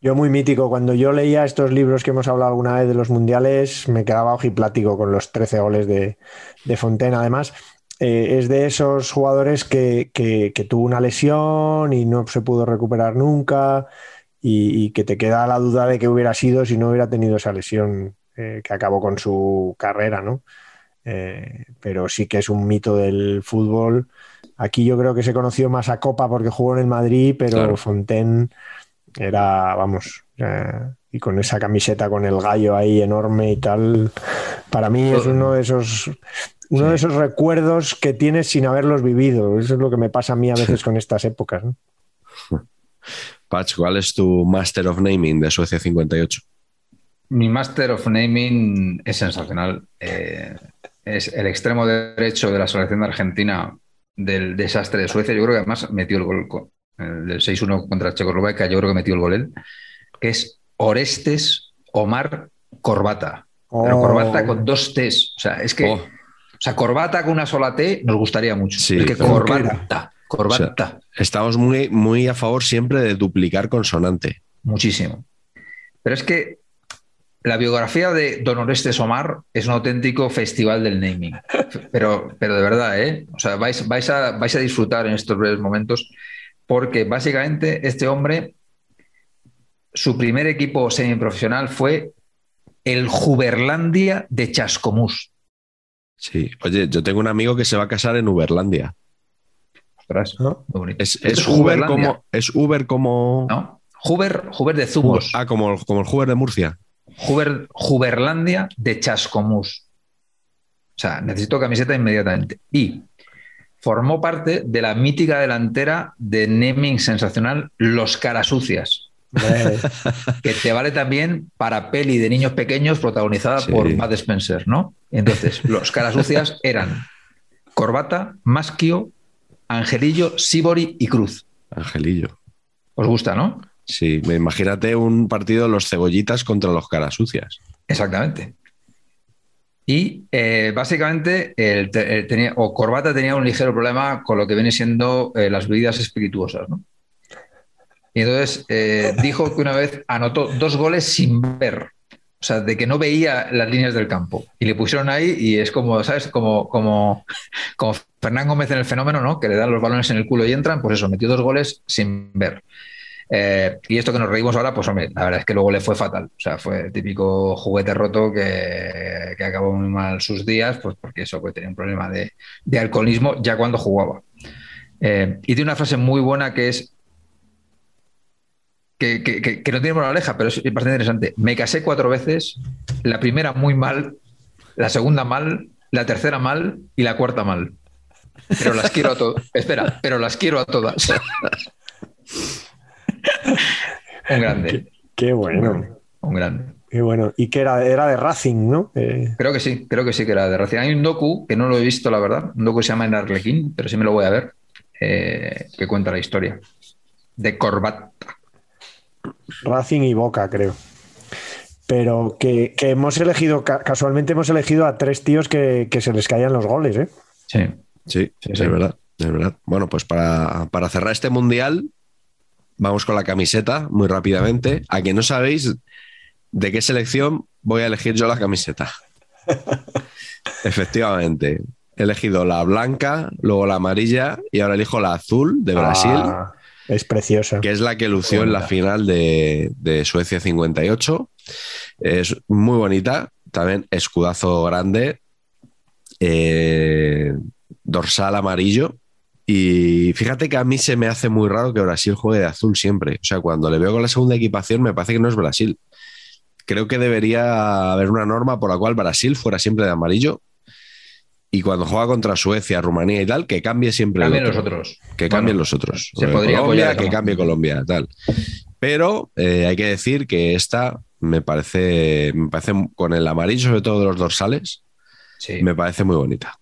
Yo muy mítico, cuando yo leía estos libros que hemos hablado alguna vez de los mundiales, me quedaba ojiplático con los 13 goles de, de Fontaine. Además, eh, es de esos jugadores que, tuvo una lesión y no se pudo recuperar nunca y, y que te queda la duda de qué hubiera sido si no hubiera tenido esa lesión eh, que acabó con su carrera, ¿no? Eh, pero sí que es un mito del fútbol. Aquí yo creo que se conoció más a Copa porque jugó en el Madrid, pero Claro. Fontaine era, vamos, eh, y con esa camiseta con el gallo ahí enorme y tal, para mí es uno de esos uno de esos recuerdos que tienes sin haberlos vivido. Eso es lo que me pasa a mí a veces con estas épocas. ¿no? Patch, ¿cuál es tu Master of Naming de Suecia 58? Mi Master of Naming es sensacional. Eh, es el extremo derecho de la selección de Argentina del desastre de Suecia. Yo creo que además metió el gol con- el del 6-1 contra Checoslovaquia. Yo creo que metió el gol él. Que es Orestes Omar Corbata. Pero Oh. Corbata con dos T's. O sea, es que. Oh. O sea, Corbata con una sola T nos gustaría mucho. Sí, es que pero- Corbata. Corbata. Estamos muy, muy a favor siempre de duplicar consonante. Muchísimo. Pero es que la biografía de Don Orestes Omar es un auténtico festival del naming. Pero, pero de verdad, ¿eh? O sea, vais, vais, a, vais a disfrutar en estos breves momentos porque básicamente este hombre, su primer equipo semiprofesional fue el Juberlandia de Chascomús. Sí. Oye, yo tengo un amigo que se va a casar en Uberlandia. Ostras, ¿no? muy bonito. Es, es Uber Juberlandia, como. Es Uber como. ¿no? Huber, Huber de Zumos. Ah, como, como el Uber de Murcia. Huberlandia de Chascomús. O sea, necesito camiseta inmediatamente. Y formó parte de la mítica delantera de naming sensacional Los Carasucias, que te vale también para peli de niños pequeños protagonizada Sí. por Bud Spencer, ¿no? Entonces, Los Carasucias eran Corbata, Masquio, Angelillo, Sibori y Cruz. Angelillo. ¿Os gusta, no? Sí, imagínate un partido de los cebollitas contra los caras sucias. Exactamente. Y eh, básicamente el el tenía, o Corbata tenía un ligero problema con lo que viene siendo eh, las bebidas espirituosas, ¿no? Y entonces eh, dijo que una vez anotó dos goles sin ver, o sea, de que no veía las líneas del campo. Y le pusieron ahí y es como, ¿sabes? Como, como, como Fernán Gómez en el fenómeno, ¿no? Que le dan los balones en el culo y entran, pues eso, metió dos goles sin ver. Eh, y esto que nos reímos ahora, pues hombre, la verdad es que luego le fue fatal. O sea, fue el típico juguete roto que, que acabó muy mal sus días, pues porque eso, pues tenía un problema de, de alcoholismo ya cuando jugaba. Eh, y tiene una frase muy buena que es que, que, que, no tiene moraleja, pero es bastante interesante. Me casé cuatro veces, la primera muy mal, la segunda mal, la tercera mal y la cuarta mal. Pero las quiero a todas. Espera, pero las quiero a todas. un grande. Qué, qué bueno. Un grande. Qué bueno. Y que era, era de Racing, ¿no? Eh... Creo que sí, creo que sí que era de Racing. Hay un docu que no lo he visto, la verdad. Un docu que se llama En Arlequín, pero sí me lo voy a ver. Eh, que cuenta la historia. De Corbata. Racing y Boca, creo. Pero que, que hemos elegido, casualmente hemos elegido a tres tíos que, que se les caían los goles, ¿eh? Sí. Sí, sí, es verdad, es verdad. Bueno, pues para, para, cerrar este mundial, vamos con la camiseta muy rápidamente. A que no sabéis de qué selección voy a elegir yo la camiseta. Efectivamente, he elegido la blanca, luego la amarilla y ahora elijo la azul de Brasil. Ah, es preciosa. Que es la que lució en la final de, de Suecia 58. Es muy bonita, también escudazo grande. Eh, dorsal amarillo. Y fíjate que a mí se me hace muy raro que Brasil juegue de azul siempre. O sea, cuando le veo con la segunda equipación me parece que no es Brasil. Creo que debería haber una norma por la cual Brasil fuera siempre de amarillo. Y cuando juega contra Suecia, Rumanía y tal, que cambie siempre Cambien los otros. Que cambien los otros. Se podría Colombia, que cambie Colombia, tal. Pero eh, hay que decir que esta me parece, me parece, con el amarillo, sobre todo de los dorsales, sí. me parece muy bonita.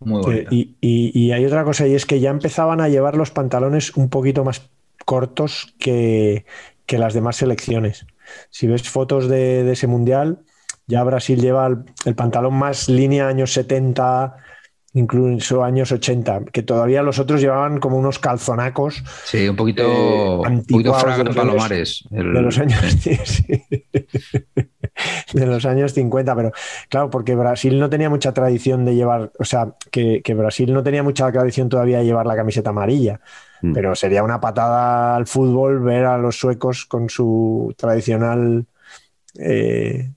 Muy y, y, y, hay otra cosa, y es que ya empezaban a llevar los pantalones un poquito más cortos que, que las demás selecciones. Si ves fotos de, de, ese mundial, ya Brasil lleva el, el, pantalón más línea años 70, incluso años 80, que todavía los otros llevaban como unos calzonacos. Sí, un poquito, eh, un poquito de Palomares. El... De los años. Sí, sí. de los años 50, pero claro, porque Brasil no tenía mucha tradición de llevar, o sea, que, que Brasil no tenía mucha tradición todavía de llevar la camiseta amarilla, mm. pero sería una patada al fútbol ver a los suecos con su tradicional eh,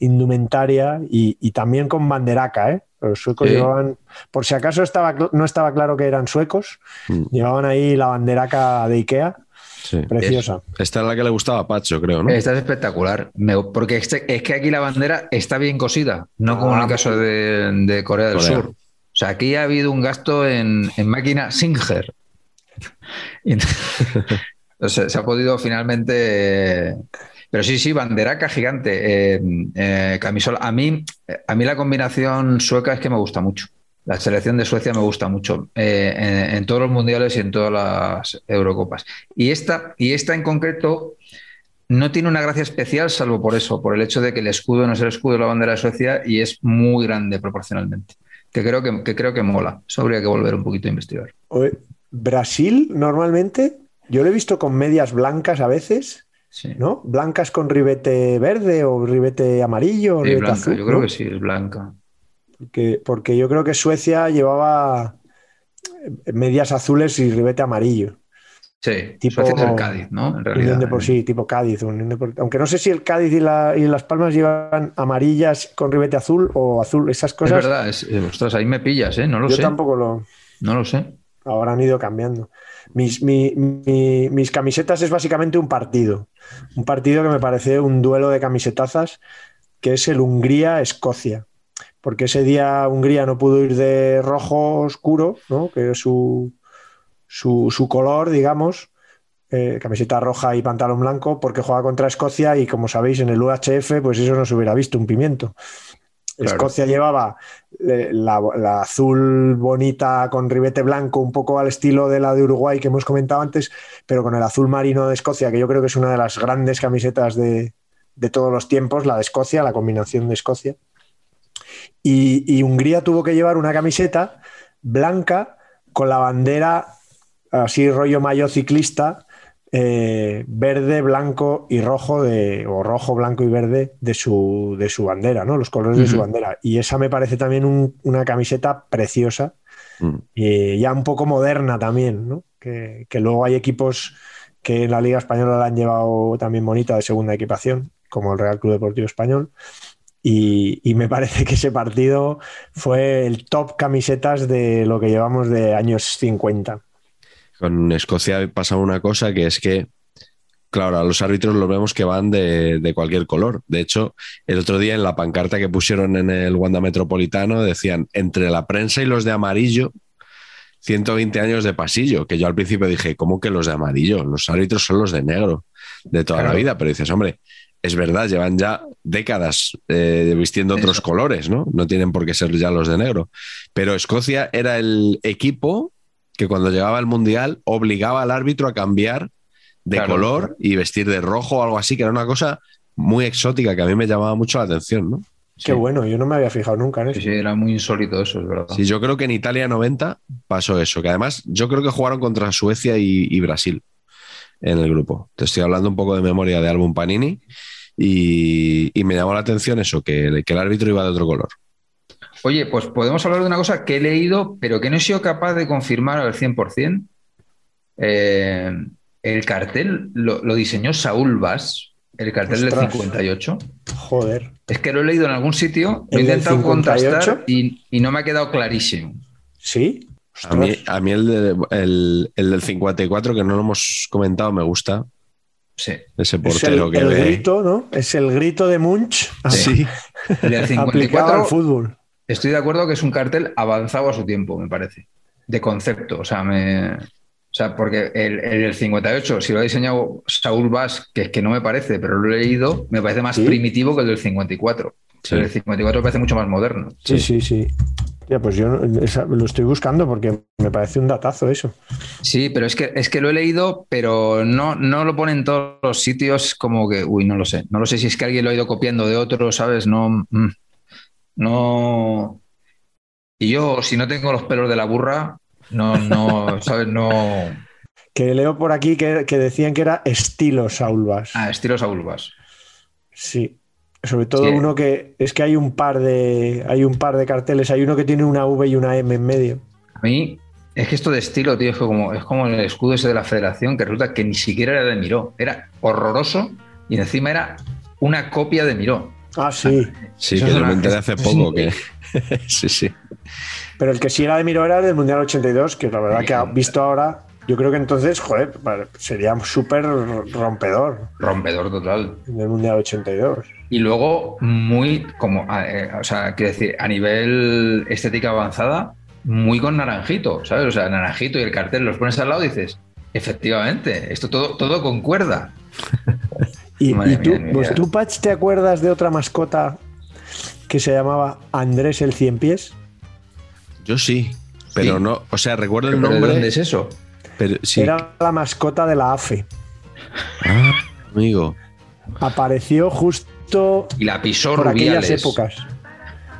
indumentaria y, y, también con banderaca, ¿eh? Los suecos sí. llevaban, por si acaso estaba, no estaba claro que eran suecos, mm. llevaban ahí la banderaca de Ikea. Sí. Preciosa. Es, esta es la que le gustaba a Pacho, creo, ¿no? Esta es espectacular. Me, porque este, es que aquí la bandera está bien cosida, no como ah, en el caso de, de Corea del Corea. Sur. O sea, aquí ha habido un gasto en, en máquina Singer. sea, se ha podido finalmente. Pero sí, sí, banderaca gigante. Eh, eh, camisola. A mí, a mí la combinación sueca es que me gusta mucho. La selección de Suecia me gusta mucho eh, en, en, todos los mundiales y en todas las Eurocopas. Y esta, y esta en concreto no tiene una gracia especial, salvo por eso, por el hecho de que el escudo no es el escudo de la bandera de Suecia y es muy grande proporcionalmente. Que creo que, que creo que mola. Eso habría que volver un poquito a investigar. Brasil, normalmente, yo lo he visto con medias blancas a veces. Sí. ¿No? Blancas con ribete verde o ribete amarillo. O sí, ribete blanca. azul, yo creo ¿no? que sí, es blanca. Porque, porque, yo creo que Suecia llevaba medias azules y ribete amarillo. Sí, tipo, Suecia es el Cádiz, ¿no? En realidad. De por sí, tipo Cádiz. Aunque no sé si el Cádiz y, la, y, Las Palmas llevan amarillas con ribete azul o azul, esas cosas. Es verdad, es, ostras, ahí me pillas, ¿eh? No lo yo sé. Yo tampoco lo. No lo sé. Ahora han ido cambiando. Mis, mi, mi, mis, camisetas es básicamente un partido. Un partido que me parece un duelo de camisetazas, que es el Hungría-Escocia porque ese día Hungría no pudo ir de rojo oscuro, ¿no? que es su, su, su color, digamos, eh, camiseta roja y pantalón blanco, porque juega contra Escocia y como sabéis en el UHF, pues eso no se hubiera visto un pimiento. Claro. Escocia llevaba eh, la, la, azul bonita con ribete blanco, un poco al estilo de la de Uruguay que hemos comentado antes, pero con el azul marino de Escocia, que yo creo que es una de las grandes camisetas de, de todos los tiempos, la de Escocia, la combinación de Escocia. Y, y, Hungría tuvo que llevar una camiseta blanca con la bandera así rollo mayo ciclista, eh, verde, blanco y rojo, de, o rojo, blanco y verde de su, de su bandera, ¿no? los colores uh -huh. de su bandera. Y esa me parece también un, una camiseta preciosa, uh -huh. y ya un poco moderna también, ¿no? que, que luego hay equipos que en la Liga Española la han llevado también bonita de segunda equipación, como el Real Club Deportivo Español. Y, y, me parece que ese partido fue el top camisetas de lo que llevamos de años 50. Con Escocia pasa una cosa que es que, claro, a los árbitros los vemos que van de, de, cualquier color. De hecho, el otro día en la pancarta que pusieron en el Wanda Metropolitano decían, entre la prensa y los de amarillo, 120 años de pasillo, que yo al principio dije, ¿cómo que los de amarillo? Los árbitros son los de negro de toda claro. la vida, pero dices, hombre, es verdad, llevan ya décadas eh, vistiendo otros Eso. colores, ¿no? No tienen por qué ser ya los de negro. Pero Escocia era el equipo que cuando llegaba al Mundial obligaba al árbitro a cambiar de claro. color y vestir de rojo o algo así, que era una cosa muy exótica que a mí me llamaba mucho la atención, ¿no? Qué sí. bueno, yo no me había fijado nunca en eso. Sí, era muy insólito eso, es verdad. Sí, yo creo que en Italia 90 pasó eso, que además yo creo que jugaron contra Suecia y, y Brasil en el grupo. Te estoy hablando un poco de memoria de álbum Panini y, y me llamó la atención eso, que, que, el árbitro iba de otro color. Oye, pues podemos hablar de una cosa que he leído, pero que no he sido capaz de confirmar al 100%. Eh, el cartel lo, lo, diseñó Saúl Vaz, el cartel Ostras. del 58. Joder. Es que lo he leído en algún sitio, lo he intentado contrastar y, y, no me ha quedado clarísimo. ¿Sí? A mí, a mí el, de, el, el, del 54, que no lo hemos comentado, me gusta. Sí. Ese portero el, que el ve. grito, ¿no? Es el grito de Munch. Sí. El del 54 al fútbol. Estoy de acuerdo que es un cartel avanzado a su tiempo, me parece. De concepto. O sea, me. O sea, porque el, el 58, si lo ha diseñado Saúl Vaz, que es que no me parece, pero lo he leído, me parece más ¿Sí? primitivo que el del 54. Sí. El del 54 me parece mucho más moderno. Sí, sí, sí. Ya, pues yo lo estoy buscando porque me parece un datazo eso. Sí, pero es que, es que lo he leído, pero no, no lo pone en todos los sitios como que, uy, no lo sé. No lo sé si es que alguien lo ha ido copiando de otro, ¿sabes? No. Mm, no. Y yo, si no tengo los pelos de la burra, no, no, ¿sabes? No. Que leo por aquí que, que decían que era estilo Saulvas. Ah, estilo Saulvas. Sí. Sobre todo sí. uno que es que hay un par de hay un par de carteles, hay uno que tiene una V y una M en medio. A mí es que esto de estilo, tío, es como, es como el escudo ese de la federación que resulta que ni siquiera era de Miró, era horroroso y encima era una copia de Miró. Ah, sí. Sí, Eso que me enteré hace poco que sí, sí. Pero el que sí era de Miró era del Mundial 82, que la verdad sí, que ha visto ahora yo creo que entonces, joder, sería súper rompedor. Rompedor total. En el Mundial 82. Y luego, muy, como, eh, o sea, quiero decir, a nivel estética avanzada, muy con naranjito, ¿sabes? O sea, naranjito y el cartel los pones al lado y dices, efectivamente, esto todo, todo concuerda. y, y tú, mía, pues tú, Patch, ¿te acuerdas de otra mascota que se llamaba Andrés el Cien Pies? Yo sí, pero sí. no, o sea, recuerdo el nombre. ¿De dónde es eso? Pero, sí. Era la mascota de la AFE. Ah, amigo. Apareció justo y la pisó por Rubiales. aquellas épocas.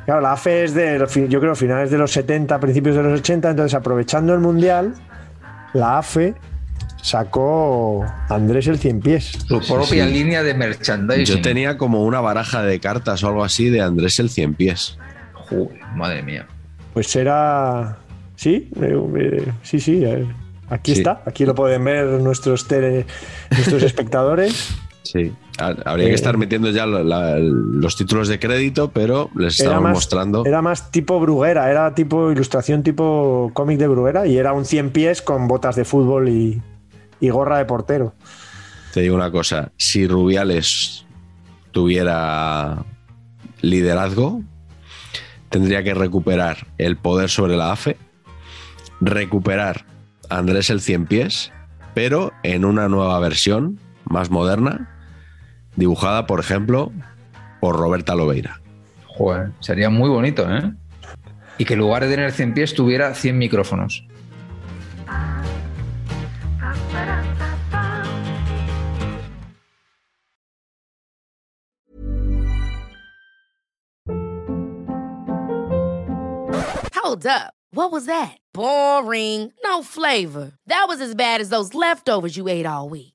Claro, la AFE es de, yo creo, finales de los 70, principios de los 80, entonces aprovechando el Mundial, la AFE sacó Andrés el Cien Pies. Su propia sí, sí. línea de merchandising. Yo tenía como una baraja de cartas o algo así de Andrés el Cien Pies. Joder, madre mía. Pues era... Sí, eh, eh, sí, sí. Eh. Aquí sí. está, aquí lo pueden ver nuestros, tele, nuestros espectadores. Sí, habría eh, que estar metiendo ya la, la, los títulos de crédito, pero les estamos más, mostrando. Era más tipo Bruguera, era tipo ilustración tipo cómic de Bruguera y era un 100 pies con botas de fútbol y, y gorra de portero. Te digo una cosa, si Rubiales tuviera liderazgo, tendría que recuperar el poder sobre la AFE, recuperar Andrés el Cien Pies, pero en una nueva versión más moderna, dibujada, por ejemplo, por Roberta Lobeira. Joder, sería muy bonito, ¿eh? Y que en lugar de tener 100 pies tuviera 100 micrófonos. Hold up. What was that? Boring. No flavor. That was as bad as those leftovers you ate all week.